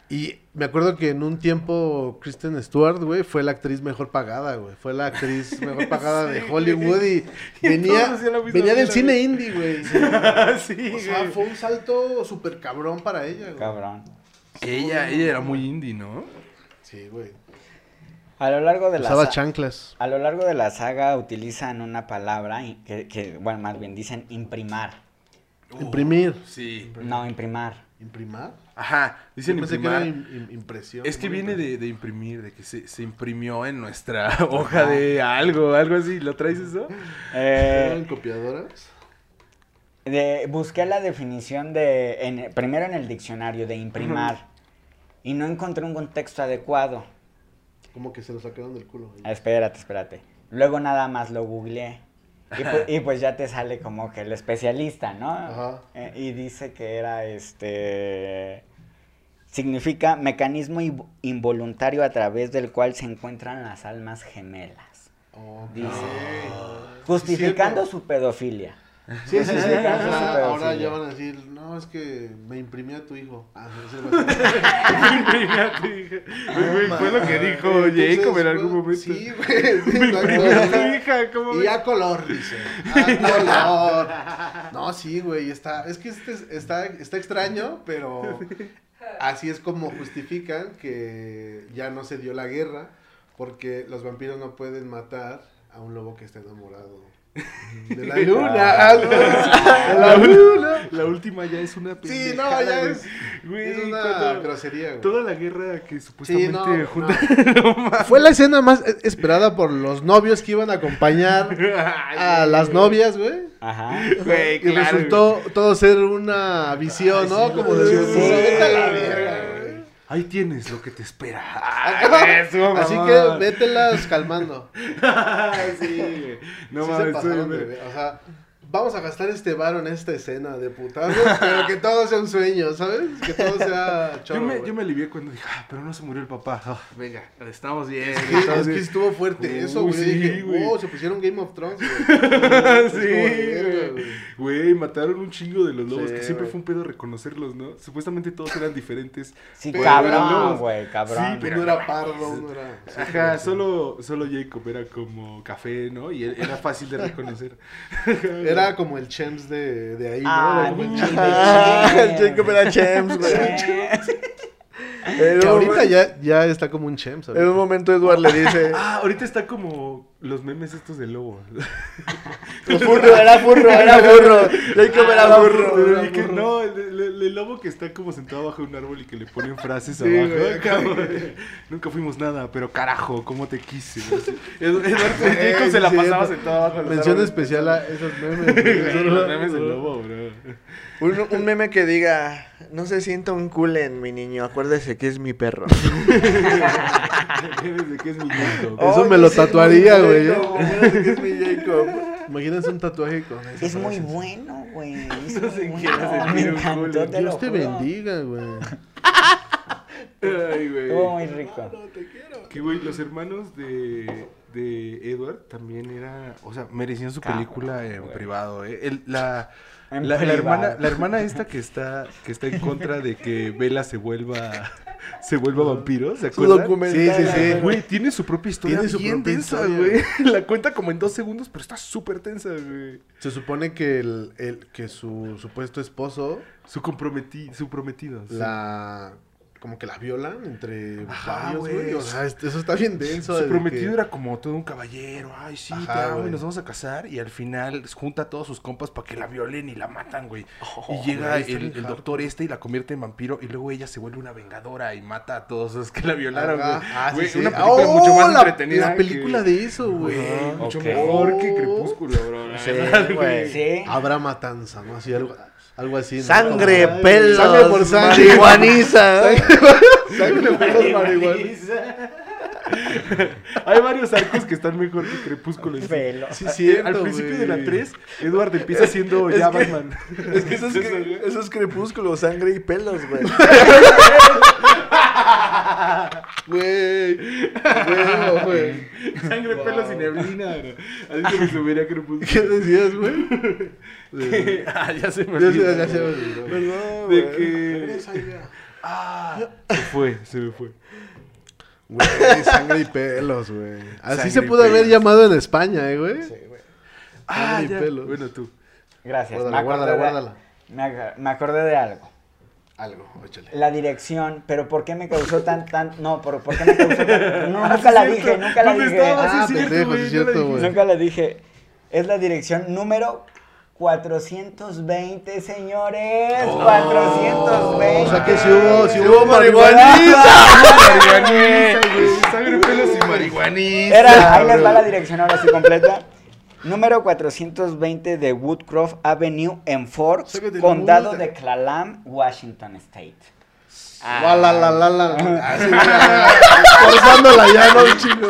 Y me acuerdo que en un tiempo Kristen Stewart, güey, fue la actriz mejor pagada, güey. Fue la actriz *laughs* mejor pagada de Sí, Hollywood y *laughs* Y venía, la venía del cine indie, güey. *laughs* sí, O sea, güey. fue un salto súper cabrón para ella, güey. Cabrón. Ella, ella era muy indie, ¿no? Sí, güey. A lo largo de la Usaba sa- chanclas. a lo largo de la saga utilizan una palabra que, que, bueno, más bien dicen imprimar. Imprimir. Sí. No, imprimar. ¿Imprimar? Ajá, dicen Yo pensé que era imprimar. im- im- impresión. Es que viene de, de imprimir, de que se, se imprimió en nuestra *laughs* hoja de algo, algo así. ¿Lo traes eso? *laughs* ¿Eran Eh, copiadoras? de- busqué la definición de, en- primero en el diccionario de imprimar y no encontré un contexto adecuado. Como que se lo sacaron del culo. güey. Ah, Espérate, espérate. Luego nada más lo googleé. Y, pu- y pues ya te sale como que el especialista, ¿no? Ajá. Eh, y dice que era este. Significa mecanismo inv- involuntario a través del cual se encuentran las almas gemelas. Dice. Justificando su pedofilia. Sí, sí, sí. *laughs* Sí, ahora, sí, ahora sí. ya van a decir, no, es que me imprimí a tu hijo. Ah, ese va a ser- *laughs* Güey, fue lo que dijo Entonces, Jacob en algún momento. Sí, güey. sí, *laughs* Me a tu hija, ¿cómo Y ves? a color, dice. A color. No, sí, güey. Está, es que este es- está, está extraño, pero así es como justifican que ya no se dio la guerra, porque los vampiros no pueden matar a un lobo que está enamorado *laughs* de la luna. Ah. de la luna. La última ya es una Sí, no, ya es, Güey, es una cuando- grosería, güey. Toda la guerra que Sí, supuestamente no, junta... *laughs* *laughs* no. Fue la escena más e- esperada por los novios que iban a acompañar a las novias, güey. Ajá. Güey, y claro, resultó todo ser una visión, ¿no? Como de Sí. Ahí tienes lo que te espera. Así que vételas calmando. *laughs* sí. No Sí se mames, pasaron estoy- de ver- O sea, vamos a gastar este varo en esta escena de putazos, pero que todo sea un sueño, ¿sabes? Que todo *laughs* sea Yo chorro, me, güey. yo me alivié cuando dije, ah, pero no se murió el papá. Ah, venga, estamos bien. Es que, estamos es que bien. estuvo fuerte eso, güey. sí, dije, güey. wow, se pusieron Game of Thrones, güey. *laughs* sí, güey. Güey, mataron un chingo de los lobos, Sí, que siempre fue un pedo reconocerlos, ¿no? Supuestamente todos eran diferentes. Sí, Pero cabrón, güey, cabrón. Sí, pero- Uno era pardo, uno era... sí, Ajá, solo, solo Jacob era como café, ¿no? Y era fácil de reconocer. *laughs* Era como el Chems de, de ahí, ¿no? Ah, Era como el Chems. Chem. *laughs* el Jacob era Chems, güey. Que un ahorita ya, ya está como un Chems. En un momento Edward le dice... *laughs* Ah, ahorita está como los memes estos de lobo. *laughs* Furro, era furro, era *laughs* furro. Jacob era furro. Pero dije, no, el, el- el lobo que está como sentado bajo un árbol y que le ponen frases Sí, abajo. güey. Nunca fuimos nada, pero carajo, ¿cómo te quise? *laughs* Ed- Eduardo se la pasaba no. sentado abajo los Mención especial a esos memes. Güey, Los memes del lobo, bro. Un, un meme que diga, no se sienta un culen, mi niño, acuérdese que es mi perro. De que es mi Jacob. Eso me lo tatuaría, güey, Jacob, acuérdese que es mi Jacob. Imagínense un tatuaje con esa Es muy bueno, güey. Es *laughs* No bueno. sentir Me encantó, te lo Dios te juro. bendiga, güey. Ay, güey. Estuvo muy rico. Que, güey, los hermanos de, de Edward también era, o sea, merecían su Cabrón, película en güey. privado, ¿eh? El- la, En la, la hermana, la hermana esta que está, que está en contra de que Bella se vuelva, se vuelva vampiro, ¿se acuerdan? Sí, sí, sí. Güey, tiene su propia historia Tiene su bien propia historia. güey. *laughs* La cuenta como en dos segundos, pero está súper tensa, güey. Se supone que, el, el- que su supuesto esposo Su comprometi, su prometido. sí. Como que la violan entre Ajá, varios, güey. O sea, este- eso está bien denso. Su prometido que- era como todo un caballero. Ay, sí, Ajá, te amo y güey. nos vamos a casar. Y al final junta a todos sus compas para que la violen y la matan, güey. Oh, y llega el, doctor este y la convierte en vampiro. Y luego ella se vuelve una vengadora y mata a todos los que la violaron, güey. Ah, sí, sí. Una película ¡Oh, mucho más la- entretenida. La película que- de eso, güey. Mucho Ok. mejor que. Crepúsculo, bro. Sí, güey. Sí. Habrá matanza, ¿no? Así algo, algo así. ¿no? Sangre, Ay, pelos, Sangre por sangre. marihuaniza. *laughs* Sangre, pelos, marihuana. Hay varios arcos que están mejor que Crepúsculo. sí. Pelo. Sí, cierto, Al principio güey. de la 3, Edward empieza siendo Es ya que- Batman. Es que eso es, *laughs* eso es crepúsculo, sangre y pelos, güey. *laughs* *laughs* Güey. Güey, güey. Sangre, pelos y neblina. bro. Así se me subiría Crepúsculo. ¿Qué decías, güey? *laughs* ah, ya se me Ya olvidó. se, ya se me olvidó. Perdón, De güey. que... Ah, se fue, se me fue. Güey, sangre y pelos, güey. Así Sangre se y pudo haber pelos. llamado en España, eh, güey. Ah, Sangre y ya. pelos. Bueno, tú. Gracias. Guárdala, me, guárdala, de, guárdala. me me acordé de algo. Algo, échale. La dirección, pero ¿por qué me causó tan, tan, no, por, ¿por qué me causó tan, *laughs* no, nunca la es dije, nunca la ¿Dónde dije? Ah, pendejo, es cierto, güey. nunca la dije, es la dirección número 420, señores, 420. O sea que si hubo, si hubo marihuaniza. Marihuaniza, güey. Sangre, pelos y marihuaniza. Era, ahí les va la dirección ahora sí completa. Número 420 de Woodcroft Avenue en la Condado de Clallam, Washington State. La, la, la, la, la. *laughs* Güey, Forzándola ya, ¿no? Un chingo,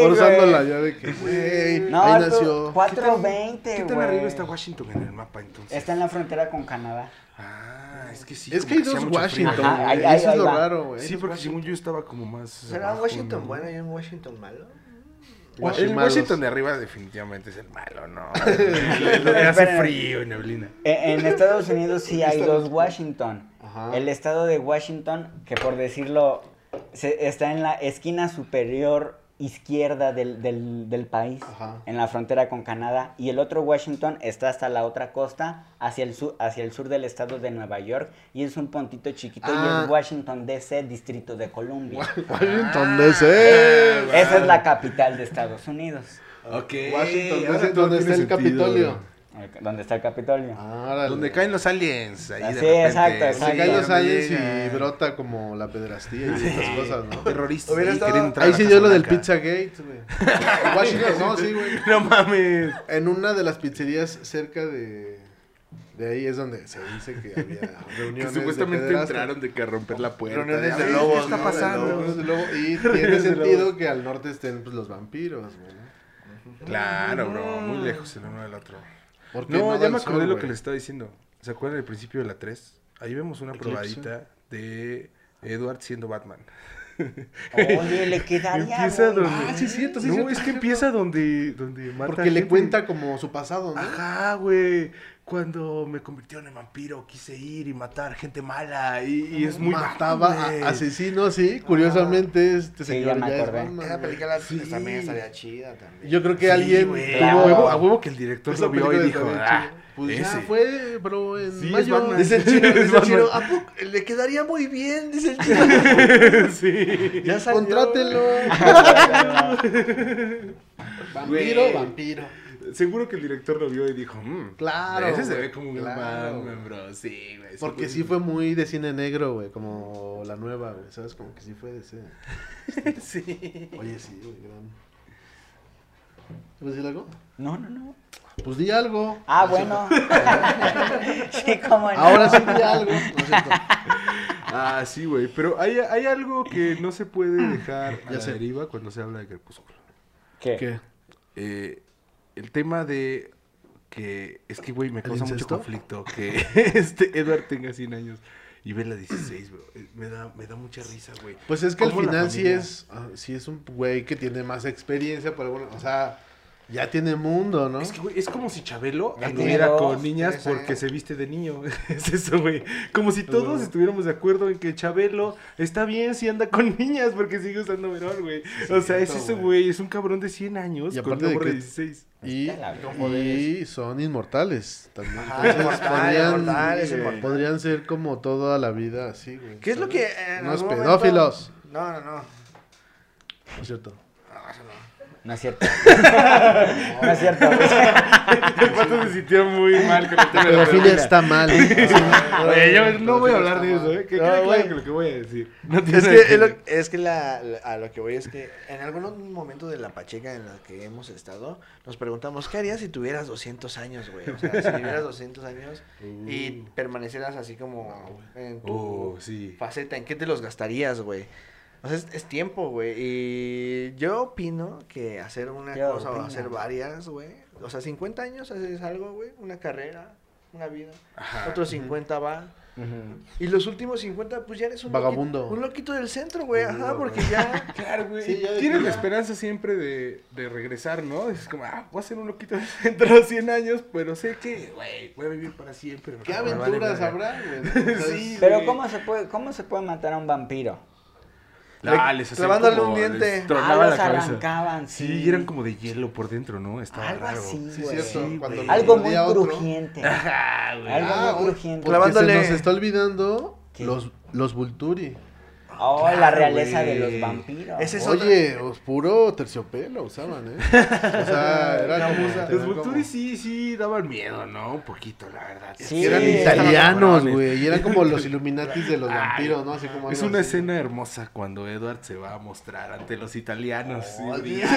Forzándola ya de que, güey, No, ahí nació. 420, ¿Qué tan arriba está Washington en el mapa entonces? Está en la frontera con Canadá. Ah, es que sí. Es que hay dos. Washington, Ajá, ahí- ahí- Eso es lo raro, güey. Sí, porque según yo estaba como más. ¿Será abajo, Washington ¿no? bueno y un Washington malo? El. Washington de arriba definitivamente es el malo, ¿no? *laughs* El hace frío y neblina. En, en Estados Unidos sí hay dos Washington. Ajá. El estado de Washington, que por decirlo, se- está en la esquina superior izquierda del, del- del país, Ajá. en la frontera con Canadá, y el otro Washington está hasta la otra costa, hacia el sur, hacia el sur del estado de Nueva York, y es un puntito chiquito, y Ah. es Washington DC, Distrito de Columbia. Washington DC. Esa es la capital de Estados Unidos, Ok. Washington DC, donde está el sentido. Capitolio. Donde está el Capitolio. Ah. Donde caen los aliens. Ahí Ah, de sí, repente. exacto, Donde exacto. caen los aliens y brota como la pedrastía y estas cosas, ¿no? Terroristas. Ahí estado- Ahí sí Casa dio lo del Blanca. Pizzagate, güey. En Washington, no, sí, güey. *laughs* No mames. En una de las pizzerías cerca de, de ahí es donde se dice que había *laughs* Que reuniones supuestamente de entraron de que a romper la puerta. Reuniones de, de "Ay, lobos, ¿Qué está ¿no? pasando? De *laughs* Reuniones de lobo. Y tiene de sentido lobos. que al norte estén pues, los vampiros, güey. Claro, bro. Muy lejos el uno del otro. Porque No, ya me acordé lo güey. que les estaba diciendo. ¿Se acuerdan del principio de la 3? Ahí vemos una Eclipse. probadita de Edward siendo Batman. Oye, le *laughs* quedaría. Empieza donde... Ah, sí, cierto, sí, No, cierto, es que empieza donde, donde mata Porque le cuenta como su pasado, ¿no? Ajá, güey. Cuando me convirtieron en vampiro, quise ir y matar gente mala. Y, y es muy Mataba a asesinos, sí. Curiosamente, este Sí, señor ya me ya es. Batman, Esa película Sí. también estaría chida también. Yo creo que Sí, alguien. Claro. A tuvo... huevo, a huevo que el director Esa lo vio y dijo, ah. Pues ese. ya fue, bro, en Sí, es mayo. Dice el *laughs* chino, Es dice el chino, ¿a poco le quedaría muy bien? Dice el chino. *laughs* sí. Ya salió. Contrátelo. *laughs* vampiro, vampiro. Seguro que el director lo vio y dijo, mmm, Claro, ese se güey, ve como un claro. Bro. Sí, güey. Porque sí fue muy de cine negro, güue, como la nueva, güey, ¿sabes? Como que sí fue de ese... *laughs* sí. Oye, sí, güey, gran... ¿Puedes decir algo? No, no, no. Pues di algo. Ah, bueno. *laughs* sí, cómo no. Ahora sí di algo. No. Ah, sí, güey. Pero hay, hay algo que no se puede dejar a Ya la sé. deriva cuando se habla de Crepúsculo. ¿Qué? ¿Qué? Eh, el tema de que es que, güey, me ¿El causa mucho conflicto que *laughs* este Edward tenga 100 años y ve la 16, bro. Me da, me da mucha risa, güey. Pues es que al ¿Cómo la final sí es, ah, sí es un güey que tiene más experiencia, pero bueno, o sea, ya tiene mundo, ¿no? Es que, güey, es como si Chabelo anduviera con niñas porque se viste de niño. *laughs* es eso, güey. Como si todos estuviéramos de acuerdo en que Chabelo está bien si anda con niñas porque sigue usando verón, güey. o sea, es eso, güey. Es un cabrón de 100 años Y con una de de que- 16. Y, y son inmortales también. Ajá, Entonces, inmortales, podrían, inmortales, eh, podrían ser como toda la vida así, güey. ¿Qué es lo que en Unos pedófilos. momento- No, no, no. ¿No es cierto? No es cierto. *laughs* no es cierto. El pato se sintió muy mal con el tema La de la pedofilia está mal. Oye, yo no voy a hablar de eso, ¿eh? Que No, quede claro güey. que lo que voy a decir. No tiene Es que, es, lo- ver. es que la, la- a lo que voy es que en algún momento de la pacheca en la que hemos estado, nos preguntamos, ¿qué harías si tuvieras 200 años, güey? O sea, si tuvieras 200 años y permanecieras así como en tu Uh, sí. faceta, ¿en qué te los gastarías, güey? O sea, es, es tiempo, güey. Y yo opino que hacer una Yo cosa o hacer varias, güey. O sea, 50 años haces algo, güey. Una carrera, una vida. Ajá. Otros 50 va. Ujú. Y los últimos 50, pues ya eres un Vagabundo. Loquito, un loquito del centro, güey. Ajá, porque ya. *laughs* Claro, güey. Sí, Tienes la esperanza siempre de, de regresar, ¿no? Es como, ah, voy a ser un loquito dentro de 100 años, pero sé que, güey, voy a vivir para siempre. ¿Qué vale aventuras habrá, güey? *laughs* Sí, es- Pero. ¿cómo se puede, cómo se puede matar a un vampiro? Ah, les hacían Clavándole como- un diente. les Ah, los la cabeza. arrancaban, sí. Eran como de hielo por dentro, ¿no? Estaba Algo raro. así, Sí, güey. cierto. Sí, cuando güey. le *laughs* Algo muy mordía a otro. crujiente. Ajá, güey. Algo Ah, muy crujiente. Clavándole- se nos está olvidando ¿Qué? los, los Vulturi. Oh, la realeza de los vampiros. Ese es Oye, os puro terciopelo usaban, ¿eh? O sea, *laughs* era como... Los como- Volturi sí, sí daban miedo, ¿no? Un poquito, la verdad. Sí. Eran italianos, güey. Y eran como los Illuminatis de los Ay, vampiros, ¿no? Así como Es una así. escena hermosa cuando Edward se va a mostrar ante los italianos. Oh. Dios.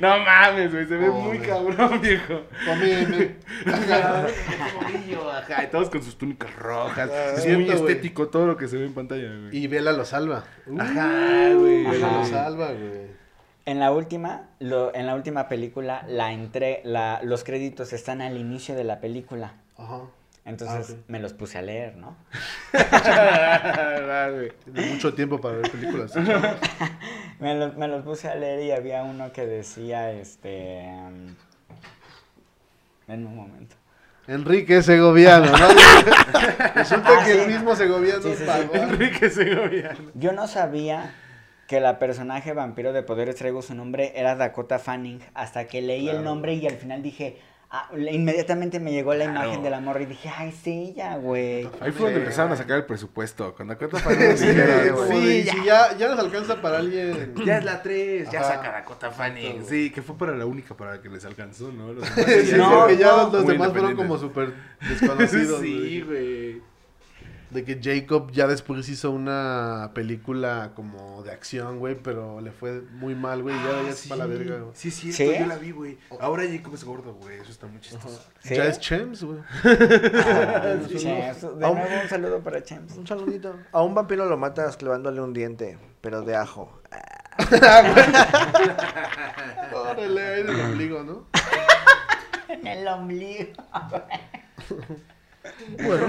No mames, güey, se ve Oh, muy cabrón, viejo. Comeme. *laughs* Ajá, todos con sus túnicas rojas. Ah, es muy estético todo lo que se ve en pantalla, güey. Y Vela lo salva. Ajá, güey. Vela lo salva, güey. En la última, lo, en la última película, la entre, la, los créditos están al inicio de la película. Ajá. Entonces Ah, me los puse a leer, ¿no? *laughs* Tiene mucho tiempo para ver películas. *laughs* Me los, me los puse a leer y había uno que decía, este... um, en un momento. Enrique Segoviano, ¿no? *laughs* Resulta Ah, que sí. el mismo Segoviano Sí, sí, sí. pagó. Enrique Segoviano. Yo no sabía que la personaje vampiro de Poderes Traigo su nombre era Dakota Fanning hasta que leí el nombre y al final dije, ah, inmediatamente me llegó la Claro. imagen de la morra y dije, ay, sí, ya, güey. Ahí fue donde empezaron a sacar el presupuesto. Cuando Dakota Sí, Fanning dijeron, sí, si ya. ya, ya nos alcanza para alguien. *clears throat* Ya es la 3, ya saca Dakota Fanning. Exacto. Sí, que fue para la única para la que les alcanzó, ¿no? Los *laughs* Sí, demás sí, No, ya no. los, demás fueron como súper desconocidos. *laughs* sí, güey. De que Jacob ya después hizo una película como de acción, güey, pero le fue muy mal, güey, ya, ya Ah, se fue a la verga, güey. Sí, sí, ¿Sí? yo la vi, güey. Ahora Jacob es gordo, güey. Eso está muy chistoso. ¿Sí? Ya es Chems, güey. *laughs* Ah, Chems. De Aún- nuevo un saludo para Chems. Un saludito. A un vampiro lo matas clavándole un diente, pero de ajo. *laughs* Órale, ahí en el ombligo, ¿no? *laughs* En el ombligo. Bueno,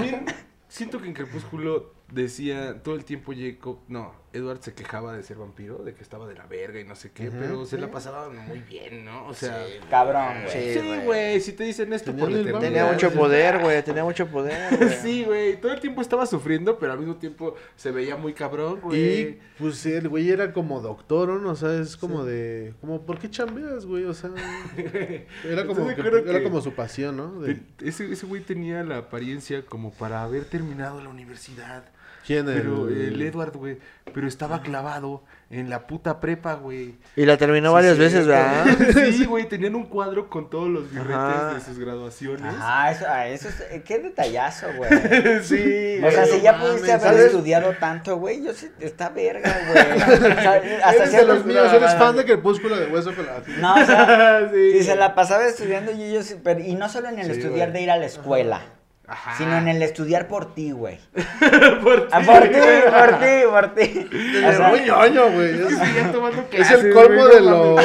siento que en Crepúsculo decía todo el tiempo Jacob, no, Edward se quejaba de ser vampiro, de que estaba de la verga y no sé qué, pero se la pasaba muy bien, ¿no? O sea, Cabrón, güey. Sí, sí, güey. si te dicen esto Tenía por el eternidad. Tenía mucho poder, güey. Tenía mucho poder. *laughs* güey. Sí, güey, todo el tiempo estaba sufriendo, pero al mismo tiempo se veía muy cabrón, güey. Y pues el güey era como doctor, ¿no? O sea, es como de. Como, ¿por qué chambeas, güey? O sea. *laughs* Era como, ¿Estás de que- acuerdo era como su pasión, ¿no? De- Ese, ese güey tenía la apariencia como para haber terminado la universidad. ¿Quién Pero el Edward, güey, pero estaba clavado en la puta prepa, güey. Y la terminó Sí, varias sí, veces, ¿verdad? *laughs* Sí, güey, *laughs* tenían un cuadro con todos los birretes Ajá. de sus graduaciones. Ajá, eso, ah, eso es, eh, qué detallazo, güey. *laughs* sí. O sea, si ya mames, pudiste haber ¿sabes? estudiado tanto, güey, yo sí, está verga, güey. Hasta Eres de los míos, eres fan de Crepúsculo de Hueso Colorado. No, o sea, Sí. si se la pasaba estudiando y yo sí, pero- y no solo en el Sí, estudiar de ir a la escuela, Ajá. Sino en el estudiar por ti, güey. *laughs* por Ah, *laughs* por ti, por ti, por ti. O sea, muy ñoño, güey. Es, el colmo de lo.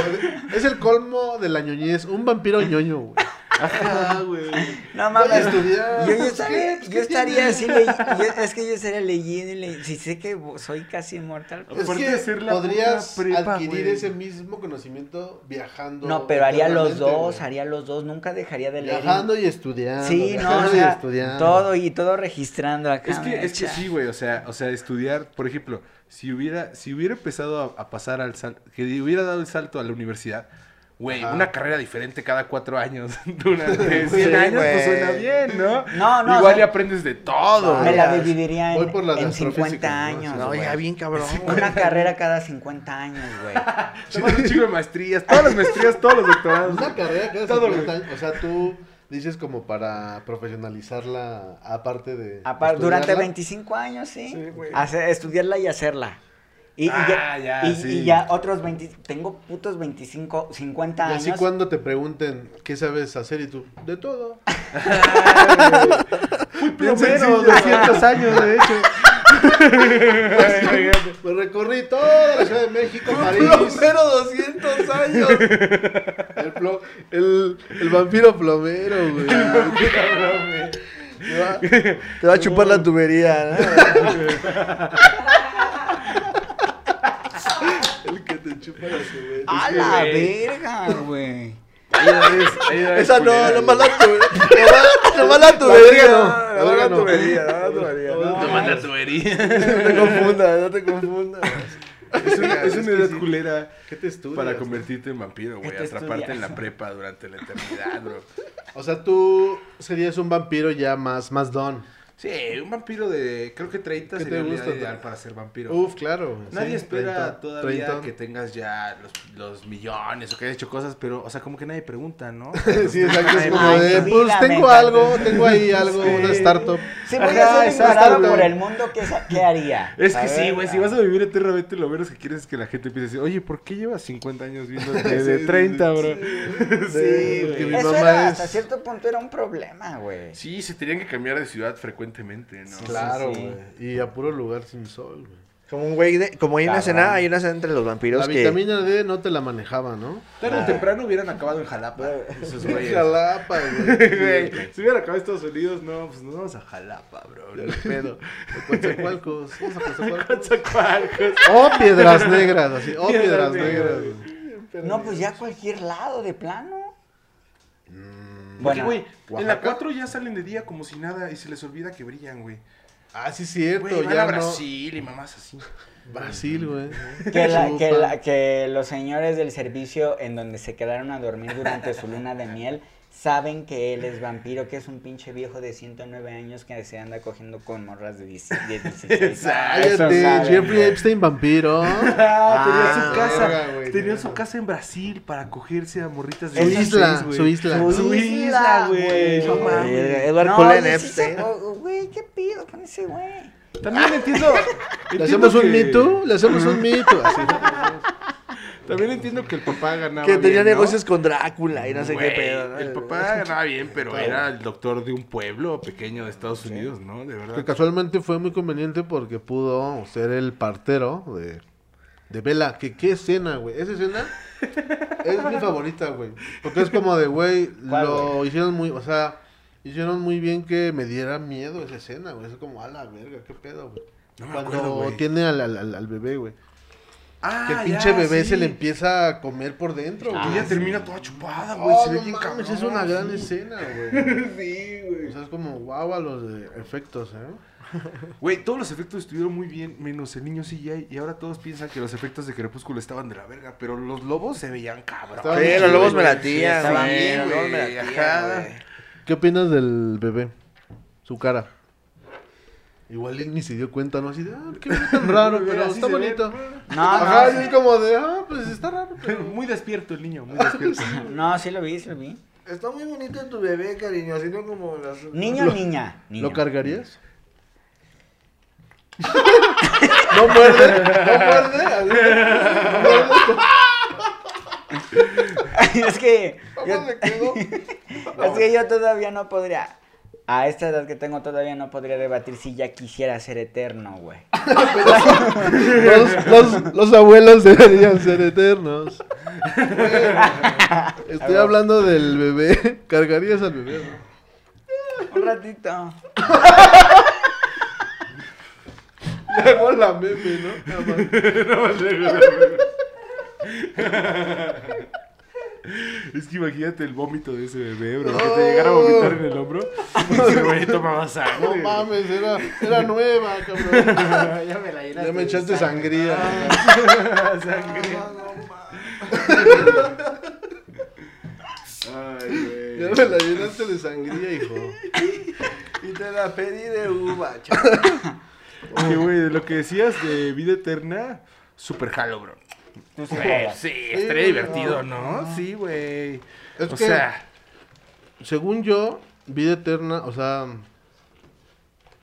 Es el colmo de la ñoñez. Un vampiro ñoño, güey. Ajá, *laughs* güey. No mames. Yo, yo estaría, yo ¿Qué estaría así, le- yo- es que yo estaría leyendo y le- si sé que soy casi inmortal. Es Aparte que de ser la podrías prepa, adquirir güey. ese mismo conocimiento viajando. No, pero haría los dos, güey. haría los dos, nunca dejaría de leer. Viajando y estudiando. Sí, no, y estudiando. todo y todo registrando acá. Es que, es que sí, güey, o sea, o sea, estudiar, por ejemplo, si hubiera, si hubiera empezado a, a pasar al salto, que hubiera dado el salto a la universidad, güey, Ajá. una carrera diferente cada cuatro años, *laughs* durante 100 Sí, años, pues güey. suena bien, ¿no? No, no, Igual o sea, ya aprendes de todo. Me la dividiría Voy en, por en astrofísicas, 50 ¿no? años. No, ya bien cabrón. Una carrera cada 50 años, güey. *laughs* Tomas un chico de maestrías, todas las maestrías, todos los doctorados. Una carrera cada Todo, 50 años. O sea, tú dices como para profesionalizarla aparte de. Apar- durante estudiarla. 25 años, sí. Sí, güey. Hacer- estudiarla y hacerla. Y, y Ah, ya, ya, y, sí. y ya otros 20, tengo putos 25, 50 Y años. así cuando te pregunten qué sabes hacer y tú, de todo. Sencillo, sencillo, 200 años, de hecho. *laughs* Pues recorrí toda la Ciudad de México, París. Plomero 200 años. El, plo- el, el vampiro plomero, güey. *laughs* Te va, te va a chupar la tubería, El *laughs* que te chupa la. ¡A la verga, güey! *laughs* Esa no, nomás la tubería. Nomás, la tubería. no, Nomás la tubería, nomás la tubería. No, te confundas, no te confundas. Es una, es edad culera ¿Qué te estudias? para convertirte en vampiro, güey. ¿Qué te Atraparte en la prepa durante la eternidad, bro. O sea, tú serías un vampiro ya más, más don. Sí, un vampiro de creo que 30 ¿Qué sería te gusta? ideal para ser vampiro. Uf, claro. Nadie sí, espera treintón, todavía treintón. que tengas ya los, los millones o que hayas hecho cosas, pero, o sea, como que nadie pregunta, ¿no? *laughs* Sí, exacto. Es como de, pues vida, tengo algo, tengo ahí algo, una startup. Si voy Ajá, a ser por el mundo, ¿qué, qué haría? Es que sí, güey, si vas a vivir eternamente, lo menos que quieres es que la gente empiece a decir, oye, ¿por qué llevas 50 años viendo *laughs* de, de Sí, sí, 30, sí. bro? Sí, *laughs* porque mi Eso mamá era, es- hasta cierto punto era un problema, güey. Sí, se tenían que cambiar de ciudad frecuentemente, ¿no? Claro, sí. güey. Y a puro lugar sin sol, güey. Como un güey de, como hay una escena, hay una escena entre los vampiros La que vitamina D no te la manejaba, ¿no? Tarde o temprano hubieran acabado en Jalapa. Esos güeyes. Jalapa, Güey, *laughs* si hubieran acabado en Estados Unidos, no, pues nos vamos a Jalapa, bro. Hay pedo. Coatzacoalcos. Vamos a Coatzacoalcos. O piedras negras, así. O Piedras piedras negras. No, pues ya cualquier lado de plano. Porque, Bueno, güey, en la Oaxaca. 4 ya salen de día como si nada y se les olvida que brillan, güey. Ah, sí, cierto. Güey, van ya a no- Brasil y mamás así. Brasil, güey. Que, la- que, la- que los señores del servicio en donde se quedaron a dormir durante su luna de miel saben que él es vampiro, que es un pinche viejo de 109 años que se anda cogiendo con morras de 10 de 16 años. Jeffrey. Epstein vampiro. *laughs* Ah, tenía su casa. verga, güey, tenía su casa en Brasil para cogerse a morritas de Su 16, isla, güey. su isla. Su Su isla, güey. No mames. Edward No, Cullen Epstein. Güey, ¿qué pido con ese güey? También entiendo. ¿Le entiendo hacemos un que- Me Too? Le hacemos un Me Too. Así. *laughs* También entiendo que el papá ganaba. Que tenía bien, ¿no? negocios con Drácula y no sé qué pedo. ¿no? El papá ganaba bien, pero Claro. era el doctor de un pueblo pequeño de Estados Unidos, ¿no? De verdad. Que casualmente fue muy conveniente porque pudo ser el partero de, de Vela. Que qué escena, güey. Esa escena es mi favorita, güey. Porque es como de, güey, *laughs* ¿Cuál, lo hicieron muy, o sea, hicieron muy bien que me diera miedo esa escena, güey. Es como, a la verga, qué pedo, güey. No Cuando acuerdo, tiene al, al, al- al bebé, güey. Ah, Que el ya, pinche bebé sí. se le empieza a comer por dentro, Ah, güey. Y ella sí. termina toda chupada, güey. Oh, se ve no bien mames, cabrón. es una gran sí. escena, güey. *laughs* Sí, güey. O sea, es como guau a los de efectos, ¿eh? *laughs* Güey, todos los efectos estuvieron muy bien, menos el niño CGI. Y ahora todos piensan que los efectos de Crepúsculo estaban de la verga. Pero los lobos se veían cabrón. Estaban Sí, bien los lobos me latían, güey. bien, Los lobos me latían. ¿Qué opinas del bebé? Su cara. Igual él ni se dio cuenta, ¿no? Así de, ah, qué tan raro, pero Así está bonito. No, Ajá, no, es como de, ah, pues *laughs* está raro, pero... *laughs* Muy despierto el niño, muy despierto. no, sí lo vi, sí lo vi. Está muy bonito tu bebé, cariño, así no como las... Niño o niña. Niño. ¿Lo cargarías? *laughs* ¿No muerde? ¿No muerde? Así, ¿No muerde? es que yo, ¿Cómo se quedó? es que yo todavía no podría. A esta edad que tengo todavía no podría debatir si ya quisiera ser eterno, güey. *laughs* Los, los- los abuelos deberían ser eternos. *laughs* Estoy hablando del bebé. Cargarías al bebé, ¿no? Un ratito. *laughs* Luego la meme, ¿no? Nada más. *laughs* Es que imagínate el vómito de ese bebé, bro. Que te llegara a vomitar en el hombro. *laughs* Ese güey tomaba sangre. No mames, era, era nueva, cabrón. *laughs* ya me la llenaste. Ya me de echaste sangre. sangría. sangre. Ay, Ya güey. me la llenaste de sangría, hijo. Y te la pedí de uva, chaval. Oye, güey, de lo que decías de vida eterna, super jalo, bro. Tú sí, Güey, güey. sí, estaría divertido, ¿no? Sí, güey. Es O que- sea, Según yo, vida eterna, o sea,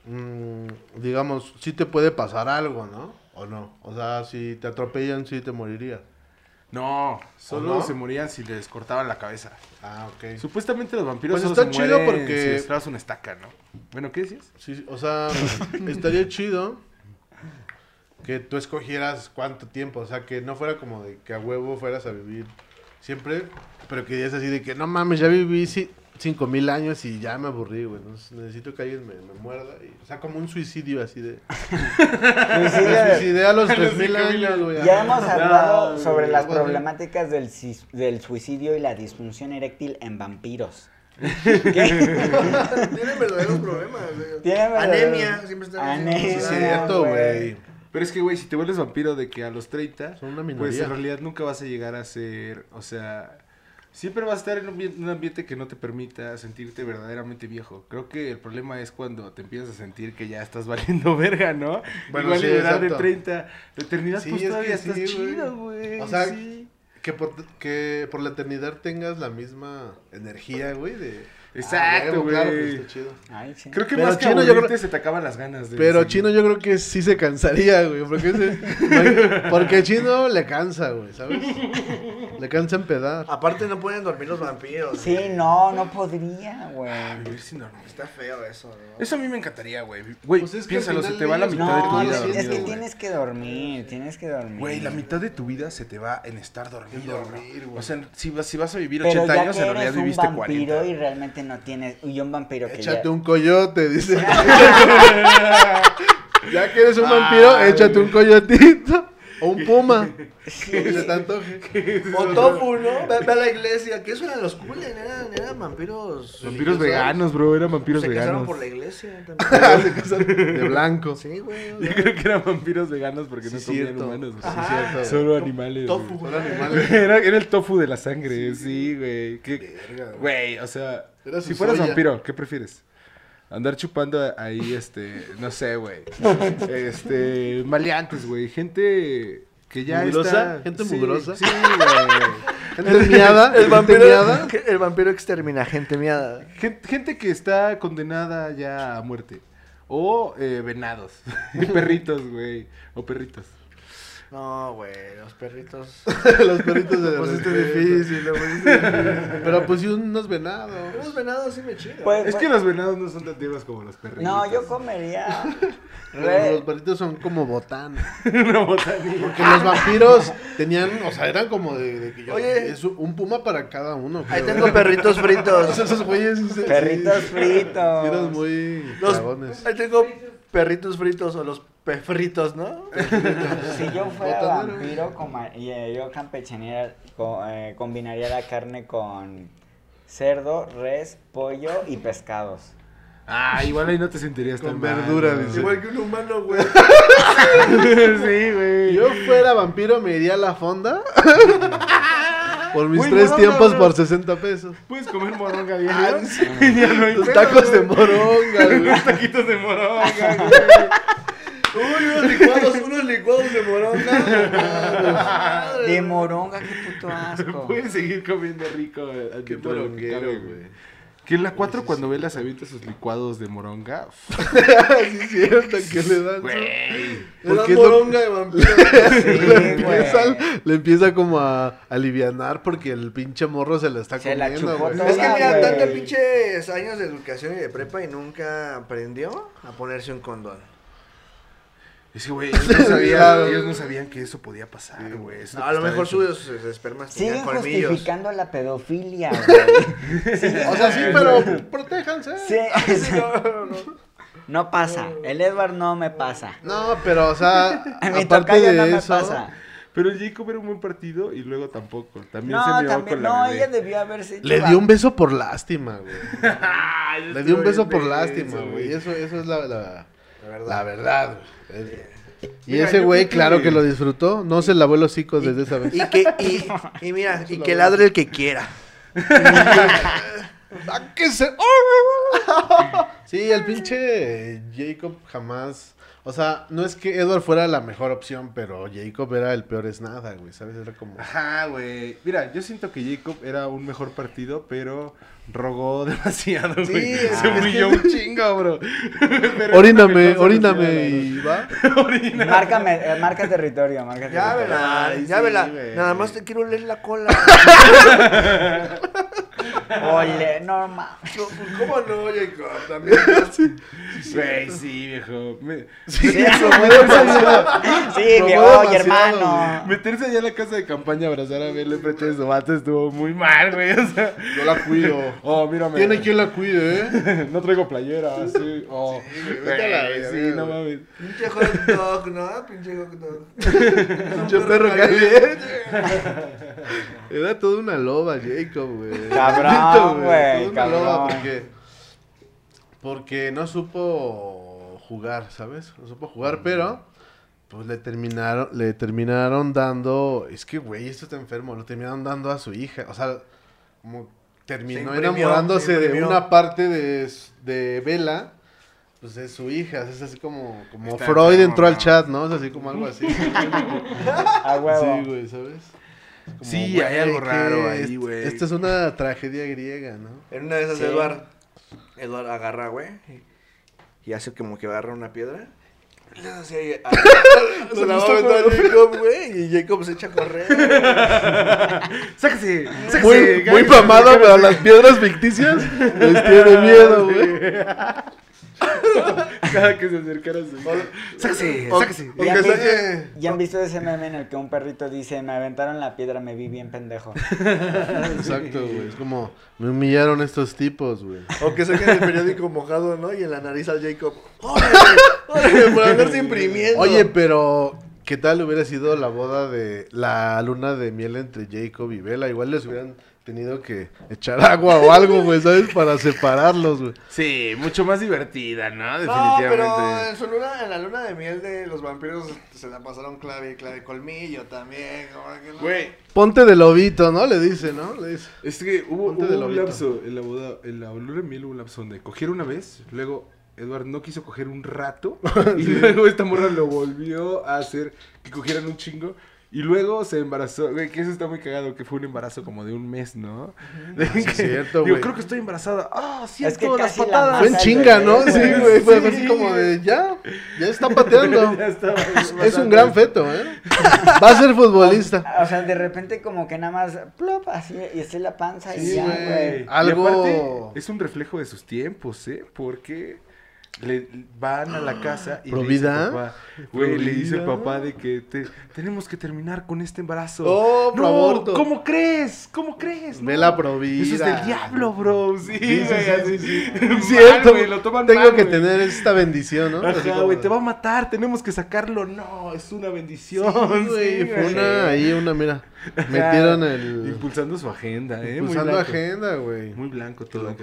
mm, digamos, sí te puede pasar algo, ¿no? ¿O no? O sea, si te atropellan, sí te morirías. no, solo ¿O no? se morían si les cortaban la cabeza. Ah, ok. Supuestamente los vampiros Pues solo está se chido mueren porque- si les clavas una estaca, ¿no? Bueno, ¿qué decías? Sí, o sea, estaría chido que tú escogieras cuánto tiempo, o sea, que no fuera como de que a huevo fueras a vivir siempre, pero que digas así de que no mames, ya viví ci- cinco mil años y ya me aburrí, güey, entonces necesito que alguien me, me muerda, y, o sea, como un suicidio así de... Suicidio Me suicidé a los tres mil años, güey. Ya hemos hablado No, sobre güey, las problemáticas del, del suicidio y la disfunción eréctil en vampiros. *laughs* Tienen verdaderos problemas. Tienen verdaderos- Anemia, siempre están Anemia. Sí, es cierto, güey. Pero es que, güey, si te vuelves vampiro de que a los 30, Son una pues en realidad nunca vas a llegar a ser, o sea, siempre vas a estar en un, ambi- un ambiente que no te permita sentirte verdaderamente viejo. Creo que el problema es cuando te empiezas a sentir que ya estás *laughs* valiendo verga, ¿no? Bueno, Igual sí, liberar de exacto. 30, la eternidad, Sí, pues es todavía estás sí, chido, güey. O sea. Que por, que por la eternidad tengas la misma energía, güey, de... Exacto, Ah, Claro, güey. pues está chido. Ay, sí. Creo que Pero más que Chino, yo aburrirte creo- se te acaban las ganas de Pero. Chino yo creo que sí se cansaría, güey. Porque, ese- porque Chino le cansa, güey, ¿sabes? Le cansa empedar. Aparte no pueden dormir los vampiros. Sí, no, no podría, güey. Vivir sin dormir. Está feo eso, ¿no? Eso a mí me encantaría, güey. Güey, Pues es que piénsalo, al se te va la mitad de tu vida es, dormido, es que güey. tienes que dormir, tienes que dormir. Güey, la mitad de tu vida se te va en estar dormido, En dormir, güey. O sea, si vas, si vas a vivir Pero 80 ya años, que en realidad viviste vampiro 40. y realmente no tienes... Y un vampiro que Échate ya... un coyote, dice. *laughs* *laughs* ya que eres un vampiro, Ay, échate un coyotito. O un puma. Lo *laughs* que se te antoje. O tofu, ¿no? Ve, ve a la iglesia. ¿Qué eso eran los Kulen? Eran, eran vampiros. Vampiros veganos, bro, eran vampiros Se casaron veganos. por la iglesia también. *laughs* Se de blanco. Sí, güey. Yo creo que eran vampiros veganos porque Sí, no comían cierto. humanos. Sí, cierto. Solo animales. Tofu. güey. Son *laughs* animales. Era, era el tofu de la sangre, sí, güey. ¿Qué- Verga, güey. Güey, o sea, si fueras soya. vampiro, ¿qué prefieres? Andar chupando ahí, este, no sé, güey. Este, maleantes, güey. Gente que ya ¿Mugrosa? está... ¿Gente sí, mugrosa? Sí, güey. Gente miada. *laughs* El gente vampiro, miada. el vampiro extermina gente miada. Gen- Gente que está condenada ya a muerte. O eh, venados. *laughs* perritos, güey. O perritos. No, güey, los perritos. *laughs* Los perritos de Lo pusiste difícil, lo pusiste *laughs* difícil. Pero pues sí unos venados. Unos venados sí me chingan. Pues, Es que los venados no son tan tiernos como los perritos. No, yo comería... *laughs* Pero Los perritos son como botán. Una botanía. Porque los vampiros tenían, o sea, eran como de, de que yo. Oye. es un puma para cada uno. Ahí creo, tengo perritos fritos. Esos güeyes. Perritos sí, fritos. sí eran muy Los- dragones. ahí tengo perritos fritos o los pefritos, ¿no? *laughs* Si yo fuera Botanero. vampiro, coma- y, eh, yo campechanearía, eh, combinaría la carne con cerdo, res, pollo y pescados. Ah, igual ahí no te sentirías Con tan mal, verdura. Igual que un humano, güey. *laughs* *laughs* sí, Si güey. yo fuera vampiro, me iría a la fonda. Por mis tres moronga, tiempos por 60 pesos. Puedes comer moronga bien. Ah, ya no hay Los pedo, tacos de moronga, güey. Los taquitos de moronga, *laughs* güey. Uy, unos licuados, unos licuados de moronga. De moronga, qué puto asco. Puedes seguir comiendo rico. eh, Qué moronguero, güey. Que en la 4 cuando Vela se avienta sus licuados de moronga. *laughs* sí, es cierto, que le dan. Güey. Le dan moronga de vampiro. *laughs* *laughs* le, empieza, le empieza como a alivianar porque el pinche morro se la está Se la comiendo, chupó güey. toda. Es que mira, tantos pinches años de educación y de prepa y nunca aprendió a ponerse un condón. Es que, güey, ellos, no sabían, *laughs* ellos no sabían que eso podía pasar, güey. No, a lo mejor sus, sus espermas Siguen colmillos. justificando la pedofilia, *laughs* güey. O sea, sí, *laughs* pero protéjanse. Sí, No, no, no. no pasa. El Edward no me pasa. No, pero, o sea, A mi aparte de no me eso, pasa. Pero el Jacob era un buen partido y luego tampoco. También se No, miró con la no, bebé. ella debió haberse hecho le la- dio un beso por lástima, güey. Ay, Le dio un beso por lástima, güey. Eso, eso es la, la, La verdad. la verdad, güey. Es- *laughs* Y Mira, ese güey, que- claro que lo disfrutó. No se lavó los hocicos desde esa vez. Y que, y, y mira, *laughs* y que ladre el que quiera. *laughs* ¡Sáquese! Sí, el pinche Jacob jamás. O sea, no es que Edward fuera la mejor opción, pero Jacob era el peor es nada, güey. ¿Sabes? Era como. Ajá, güey. Mira, yo siento que Jacob era un mejor partido, pero rogó *laughs* demasiado, Sí, güey. es se que- humilló un chingo, bro. *laughs* Pero Oríname, oríname y va. *laughs* Orina. Márcame, eh, marca territorio, marca Ya territorio. vela, Ay, ya sí, vela. güey. Nada más te quiero leer la cola. Ole, normal. No, pues, ¿Cómo no, Jacob? También. Güey, sí, viejo. Me- Sí, sí, Probó viejo, hermano. Meterse allá a la casa de campaña, abrazar a Bella enfrente de su vato estuvo muy mal, güey. O sea, Yo la cuido. Oh, mírame. Tiene quien la cuide, ¿eh? *laughs* no traigo playera, sí. Oh, güey, vete a la verga, sí, no mames. Pinche hot dog, ¿no? Pinche hot dog. *laughs* Pinche perro caliente. Era toda una loba, Jacob, güey. Cabrón, güey, Toda una loba cabrón. porque, porque no supo jugar, ¿sabes? No supo jugar, pero pues le terminaron, le terminaron dando, es que güey, esto está enfermo, lo terminaron dando a su hija, o sea, como terminó Se imprimió, enamorándose se de una parte de, de Vela. Pues es su hija, es así como, como Está Freud enfermo, entró al chat, ¿no? Es así como algo así. *laughs* A huevo. Sí, güey, ¿sabes? Como, Sí, hay algo raro ahí, est- güey. Esta es una tragedia griega, ¿no? En una de esas, Sí. Eduard, Eduard agarra, güey, y, y hace como que agarra una piedra. Le hace ahí a- *laughs* Se la va a aventar a Jacob, *laughs* güey, y Jacob se echa a correr. ¡Sáquese! ¡Sáquese! Muy, muy cállese. pero las piedras ficticias les tiene miedo, güey. *laughs* Cada que se acercara a su ¡Sáquese! ¡Sáquese! ¿Ya han, visto, saque- ya han visto ese meme en el que un perrito dice, me aventaron la piedra, me vi bien pendejo? *laughs* Exacto, güey. Es como, me humillaron estos tipos, güey. O que saquen el periódico mojado, ¿no? Y en la nariz al Jacob. ¡Órale! ¡Órale! Por andarse imprimiendo. Oye, pero, ¿qué tal hubiera sido la boda de la luna de miel entre Jacob y Bella? Igual les hubieran tenido que echar *laughs* agua o algo, güey, ¿sabes? Para separarlos, güey. Sí, mucho más divertida, ¿no? No, Definitivamente. pero en, su luna, en la luna de miel de los vampiros se la pasaron clave y clave colmillo también. no. Güey, Ponte de lobito, ¿no? Le dice, ¿no? Le dice. es que hubo, Ponte hubo de un lapso en la boda, en la luna de miel hubo un lapso donde cogieron una vez, luego Edward no quiso coger un rato *laughs* y luego esta morra lo volvió a hacer que cogieran un chingo y luego se embarazó, güey, que eso está muy cagado, que fue un embarazo como de un mes, ¿no? De sí, que- cierto, güey. creo que estoy embarazada. Ah, sí, Es que las casi la patadas. Fue en chinga, ¿no? güey. Sí, güey. Fue Sí. así como de, ya, ya está *laughs* pateando. Ya estaba *laughs* Es un gran feto, ¿eh? Va a ser futbolista. O sea, de repente como que nada más, plop, así, y así la panza y ya, güey. güey. Y Algo- aparte, es un reflejo de sus tiempos, ¿eh? Porque le van a la casa y le dice, papá, güey, le dice el papá de que te- tenemos que terminar con este embarazo. Oh, no, aborto. ¿cómo crees? ¿Cómo crees? No. la provida. Eso es del diablo, bro. Sí, Sí, sí, sí, Mal, Cierto, güey, lo toman Tengo mal, que tener esta bendición, ¿no? Ajá, güey, te va a matar, tenemos que sacarlo. No, es una bendición. Sí, fue una, ahí una, mira, metieron el... Impulsando su agenda, ¿eh? Impulsando agenda, güey. Muy blanco todo.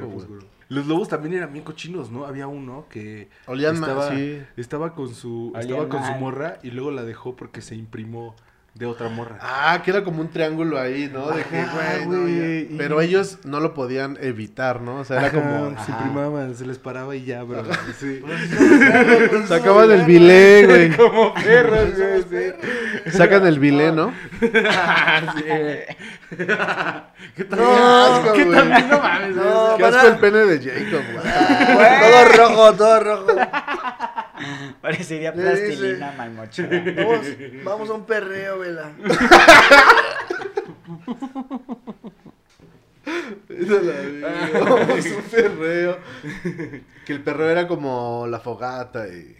Los lobos también eran bien cochinos, ¿no? Había uno que Olían estaba, sí. estaba con su Olían estaba con su morra y luego la dejó porque se imprimó de otra morra. Ah, que era como un triángulo ahí, ¿no? De que, Ajá, güey, no, y- Pero ellos no lo podían evitar, ¿no? O sea, era como... se Ajá. primaban, se les paraba y ya, bro. Sí. *laughs* *laughs* Sacaban el bilé, güey. *laughs* Como perros, güey. sí. Sacan el bilé, ¿no? Sí. ¿Qué tal? No, asco, ¿Qué? No mames. No, Qué asco el pene de Jacob, güey. todo rojo, todo rojo. *laughs* Parecería plastilina malmochera. *laughs* Vamos, vamos a un perreo, vela. Vamos, un perreo. *laughs* Que el perreo era como la fogata y...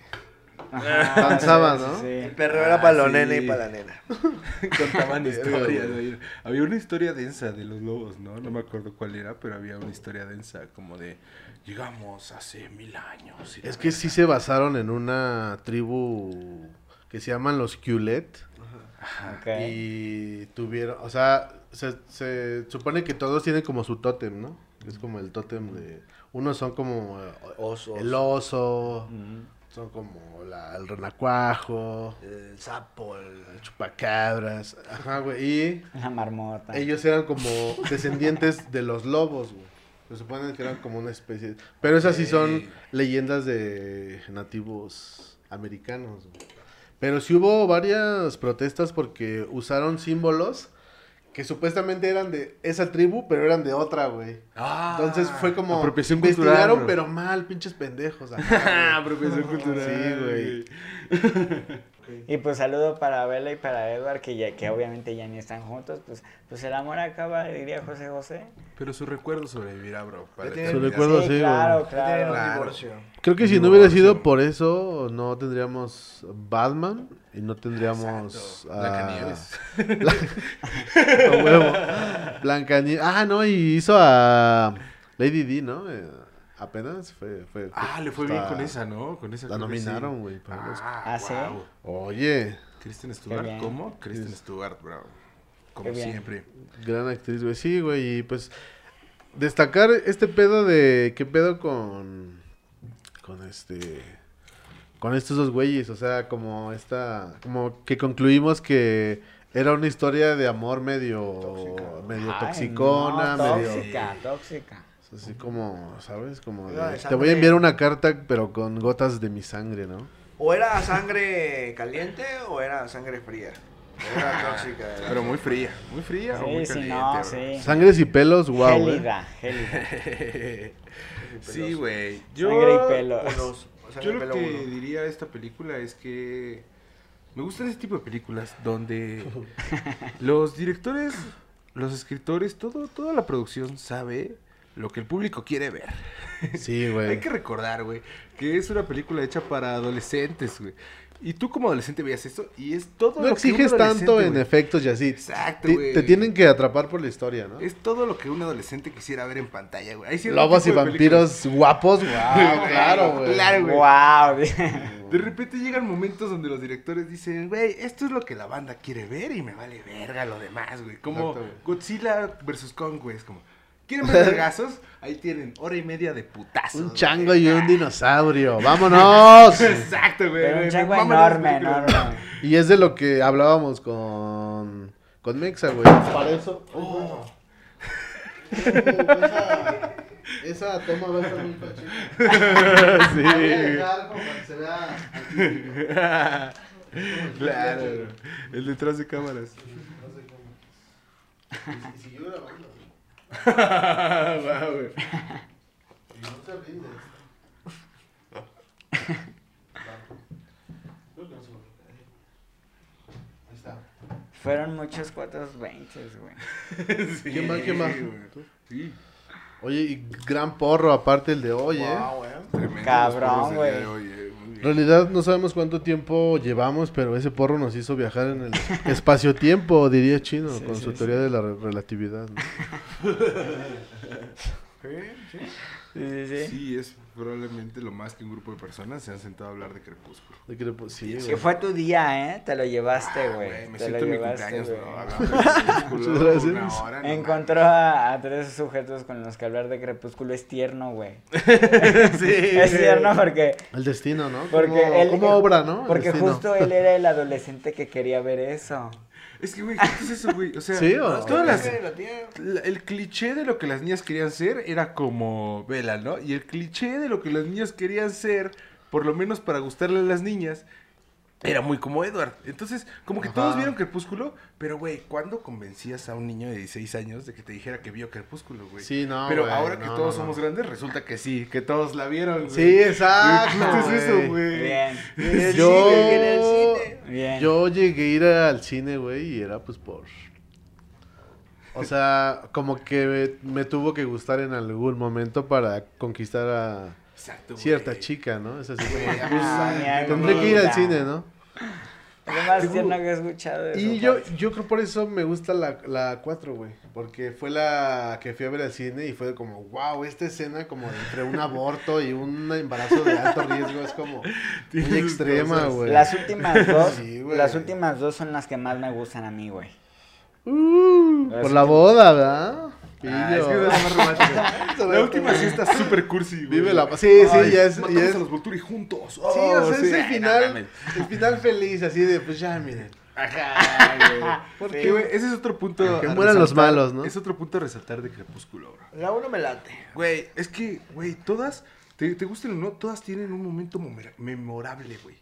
Danzaba, sí, ¿no? sí, El sí. perreo era para los sí. nene y para la nena. *laughs* Contaban *laughs* historias. Había una historia densa de los lobos, ¿no? No me acuerdo cuál era, pero había una historia densa como de llegamos hace mil años. Es que sí se basaron en una tribu que se llaman los Qulet. Ok. Y tuvieron, o sea, se, se supone que todos tienen como su tótem, ¿no? Es como el tótem de... Unos son como eh, Osos. el oso, Mm. Son como la- el renacuajo, El sapo, el... chupacabras, ajá, güey. Y La marmota. ellos eran como descendientes de los lobos, güey. Se supone que eran como una especie. Pero esas sí son Ey. leyendas de nativos americanos. güey. Pero sí hubo varias protestas porque usaron símbolos que supuestamente eran de esa tribu, pero eran de otra, güey. Ah, Entonces fue como apropiación investigaron, cultural, bro. pero mal, pinches pendejos. *laughs* güey. apropiación cultural. Sí, güey. *laughs* Y pues saludo para Bella y para Edward, que, ya, que obviamente ya ni están juntos. Pues, pues el amor acaba, diría José José. Pero su recuerdo sobrevivirá, bro. para Su recuerdo, sí, claro, claro. divorcio. Creo que si no hubiera sido por eso, no tendríamos Batman y no tendríamos Blancanieves. *laughs* huevo. Blancanieves. Ah, no, y hizo a Lady D, ¿no? Apenas fue, fue. Ah, le fue bien con esa, ¿no? Con esa La sí. nominaron, güey. para los- Ah, ¿Ah, sí? guau. Oye, Kristen Stewart. ¿cómo? Kristen Stewart, bro. Como siempre. gran actriz, güey. Sí, güey. Y pues destacar este pedo de qué pedo con con este con estos dos güeyes, o sea, como esta como que concluimos que era una historia de amor medio Tóxica. medio Ay, toxicona, no, medio tóxica, tóxica. Así como, ¿sabes? Como de, te voy a enviar una carta pero con gotas de mi sangre, ¿no? O era sangre caliente o era sangre fría. O era *laughs* tóxica. era- Pero muy fría. Muy fría o muy Sí, sí, caliente, no, bro. sí. Sangres y pelos, wow. eh. Gélida, gélida. *laughs* sí, güey. Yo, Sangre y pelo. Unos- sangre yo lo pelo que uno. diría de esta película es que me gustan ese tipo de películas donde *laughs* los directores, los escritores, todo, toda la producción sabe lo que el público quiere ver. Sí, *laughs* Hay güey. que recordar, güey, que es una película hecha para adolescentes, güey. Y tú como adolescente veías eso y es todo No lo que un exiges tanto adolescente, en efectos y así. Exacto, Te- güey. te tienen que atrapar por la historia, ¿no? Es todo lo que un adolescente quisiera ver en pantalla, güey. Hay Lobos y vampiros guapos, *laughs* wow, claro, güey. Claro, güey. Wow. De repente llegan momentos donde los directores dicen, güey, esto es lo que la banda quiere ver y me vale verga lo demás, güey. Como Exacto. Godzilla versus Kong, güey. Es como, ¿quieren ver vergazos? Ahí tienen hora y media de putazos. Un güey. chango y un dinosaurio. *laughs* ¡Vámonos! Exacto, güey. Pero un chango enorme, enorme. Y es de lo que hablábamos con, con Mexa, güey. Para eso. Oh. *laughs* esa, esa toma va a estar muy fachita. *laughs* Sí. Voy a dejar como para que se vea Claro, el detrás de cámaras. Y siguió grabando. Guau, güey. Y no te rindes. Ahí está. Fueron muchos 420, güey. *laughs* Sí, ¿Quién más? ¿Quién más? güey. Sí. Oye, y gran porro aparte el de hoy, ¿eh? Wow. Tremendo Cabrón, güey. En realidad no sabemos cuánto tiempo llevamos, pero ese porro nos hizo viajar en el *laughs* espacio-tiempo, diría Chino, Sí, con sí, su sí. teoría de la re- relatividad. ¿no? *laughs* Sí, sí. Sí, sí, sí. Sí, es probablemente lo más que un grupo de personas se han sentado a hablar de Crepúsculo. De sí, Que fue tu día, ¿eh? Te lo llevaste, Ah, güey. me Te siento lo en mi llevaste, cumpleaños, güey. *laughs* hora, no Encontró a, a tres sujetos con los que hablar de Crepúsculo es tierno, güey. *laughs* sí. Es tierno porque, El destino, ¿no? porque como, él... como obra, ¿no? Porque justo él era el adolescente que quería ver eso. Es que, güey, ¿qué es eso, güey? O sea, *laughs* ¿Sí o- todas las, la el cliché de lo que las niñas querían ser era como Vela, ¿no? Y el cliché de lo que los niños querían ser, por lo menos para gustarle a las niñas, era muy como Edward. Entonces, como que todos vieron Crepúsculo, pero, güey, ¿cuándo convencías a un niño de 16 años de que te dijera que vio Crepúsculo, güey? Sí, no, Pero ahora que todos no. somos grandes, resulta que sí, que todos la vieron, güey. Sí, exacto. ¿Qué es eso, güey. Bien, Yo, cine. bien. yo llegué a ir al cine, güey, y era pues por... O sea, como que me, me tuvo que gustar en algún momento para conquistar a Exacto, cierta chica, ¿no? Es así como, Güey, pues, ah, tendré que ir al cine, ¿no? Lo más tierno que he escuchado de Y yo, parte. yo creo por eso me gusta la, la 4, güey. Porque fue la que fui a ver al cine y fue como, wow, esta escena como entre un aborto y un embarazo de alto riesgo es como muy extrema, güey. Las últimas dos, Sí, las últimas dos son las que más me gustan a mí, güey. Uh, por la boda, ¿verdad? Ah, es que es *laughs* la más romántica. La última sí está súper cursi, güey. Vive la... Sí, sí, Ay, ya es... Matamos Ya es... a los Volturi juntos. Sí, Oh, o sea, es sí. el Ay, no final, el final feliz, así de, pues ya, miren. Ajá, *laughs* güey. Porque, güey, ese es otro punto. Que mueran los malos, ¿no? Es otro punto a resaltar de Crepúsculo, bro. La uno me late. Güey, es que, güey, todas, te, te gusten o no, todas tienen un momento memorable, güey.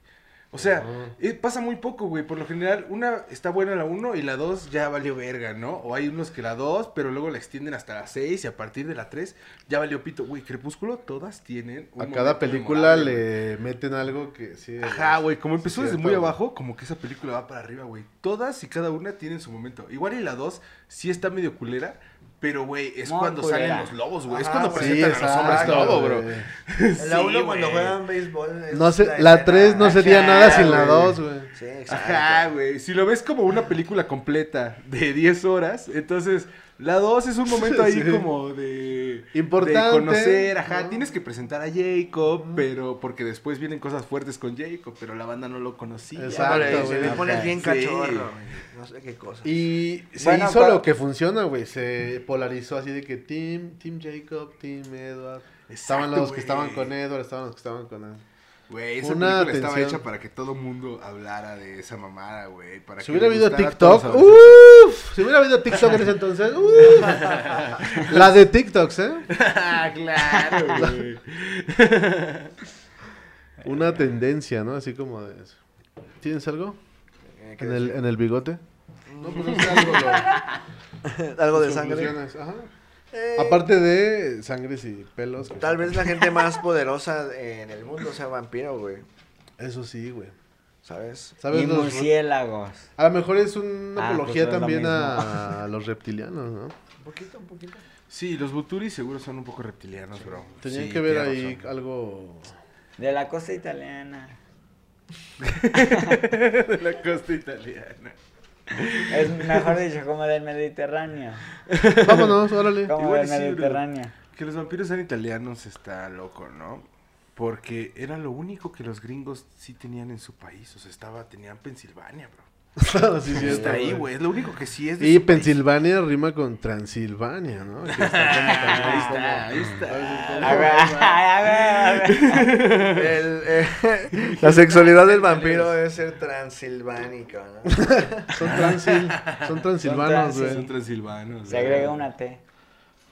O sea, eh, pasa muy poco, güey. Por lo general, una está buena la 1 y la 2 ya valió verga, ¿no? O hay unos que la 2, pero luego la extienden hasta la 6 y a partir de la 3 ya valió pito. Güey, Crepúsculo, todas tienen un A cada película le meten algo que sí... Ajá, güey, como sí, empezó desde muy abajo, como que esa película va para arriba, güey. Todas y cada una tienen su momento. Igual y la 2 sí está medio culera, pero, güey, es Muy cuando culera. salen los lobos, güey. Es cuando güey. Sí, presentan a los hombres lobo, bro. la *laughs* Sí, uno cuando juegan béisbol. es No sé, la escena- 3 no sería Ajá, nada sin la güey. 2, güey. Sí, exacto. Ajá, güey. Si lo ves como una película completa de 10 horas, entonces la 2 es un momento ahí *laughs* Sí. como de... Importante, De conocer, ajá. ¿no? Tienes que presentar a Jacob, pero... Porque después vienen cosas fuertes con Jacob, pero la banda no lo conocía. Exacto, güey. Me pones bien Sí. cachorro. güey. No sé qué cosa. Y se Bueno, hizo lo que funciona, güey. Se polarizó así de que Team, Team Jacob, Team Edward. estaban los que estaban con Edward, estaban los que estaban con él. Güey, esa Una película estaba hecha para que todo mundo hablara de esa mamada, güey. Para Si que hubiera habido TikTok, uff, si hubiera habido TikTok en ese *laughs* entonces, uff. La de TikToks, ¿eh? Ah, *laughs* claro, güey. *laughs* Una tendencia, ¿no? Así como de eso. ¿Tienes algo? Eh, ¿qué ¿En el, en el bigote? No, pues no sé, algo. lo- Algo de sangre. ajá. Eh, Aparte de sangres y pelos. Tal sí. vez la gente más poderosa en el mundo sea vampiro, güey. Eso sí, güey. ¿Sabes? ¿Sabes Y los- murciélagos. A lo mejor es una Ah, apología pues lo también a, a *laughs* los reptilianos, ¿no? Un poquito, un poquito. Sí, los Buturi seguro son un poco reptilianos, bro. Tenían Sí, que ver ahí razón. algo... De la costa italiana. *laughs* de la costa italiana. Es mejor dicho, como del Mediterráneo. Vámonos, órale. Como Igual del y sí, bro. Mediterráneo. Que los vampiros sean italianos está loco, ¿no? Porque era lo único que los gringos sí tenían en su país. O sea, estaba, tenían Pensilvania, bro. *laughs* sí, Está ahí, güey. Es lo único que sí es de Y país. Pensilvania rima con Transilvania, ¿no? Que está como también Ahí como- está, ahí está. A ver, a ver, a ver. *laughs* El, eh, *laughs* la sexualidad del vampiro es ser transilvánico, ¿no? Son transil, son transilvanos, güey. Son transilvanos. Se agrega una T.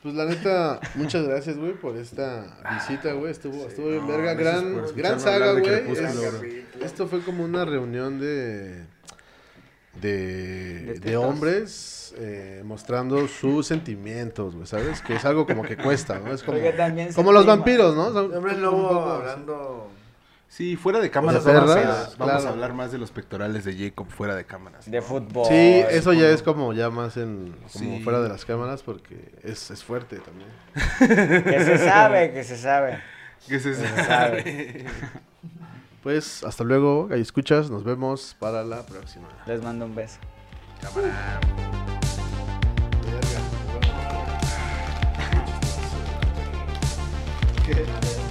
Pues la neta, muchas gracias, güey, por esta visita, güey. Estuvo, estuvo bien no, verga. Gran, gran saga, güey. Es-. Esto fue como una reunión de de, de hombres eh, mostrando sus sentimientos, güey, ¿sabes? Que es algo como que cuesta, ¿no? Es como, como los vampiros, ¿no? Son- Hombre son lobo hablando... Sí, fuera de cámaras ¿De vamos, a, perras? vamos Claro. a hablar más de los pectorales de Jacob fuera de cámaras. De fútbol. Sí, eso ya es como ya más en como Sí. fuera de las cámaras porque es, es fuerte también. Que se sabe, que se sabe. Que se Se sabe. sabe. Pues hasta luego, ahí escuchas, nos vemos para la próxima. Les mando un beso. Cámara. *laughs* ¿Qué?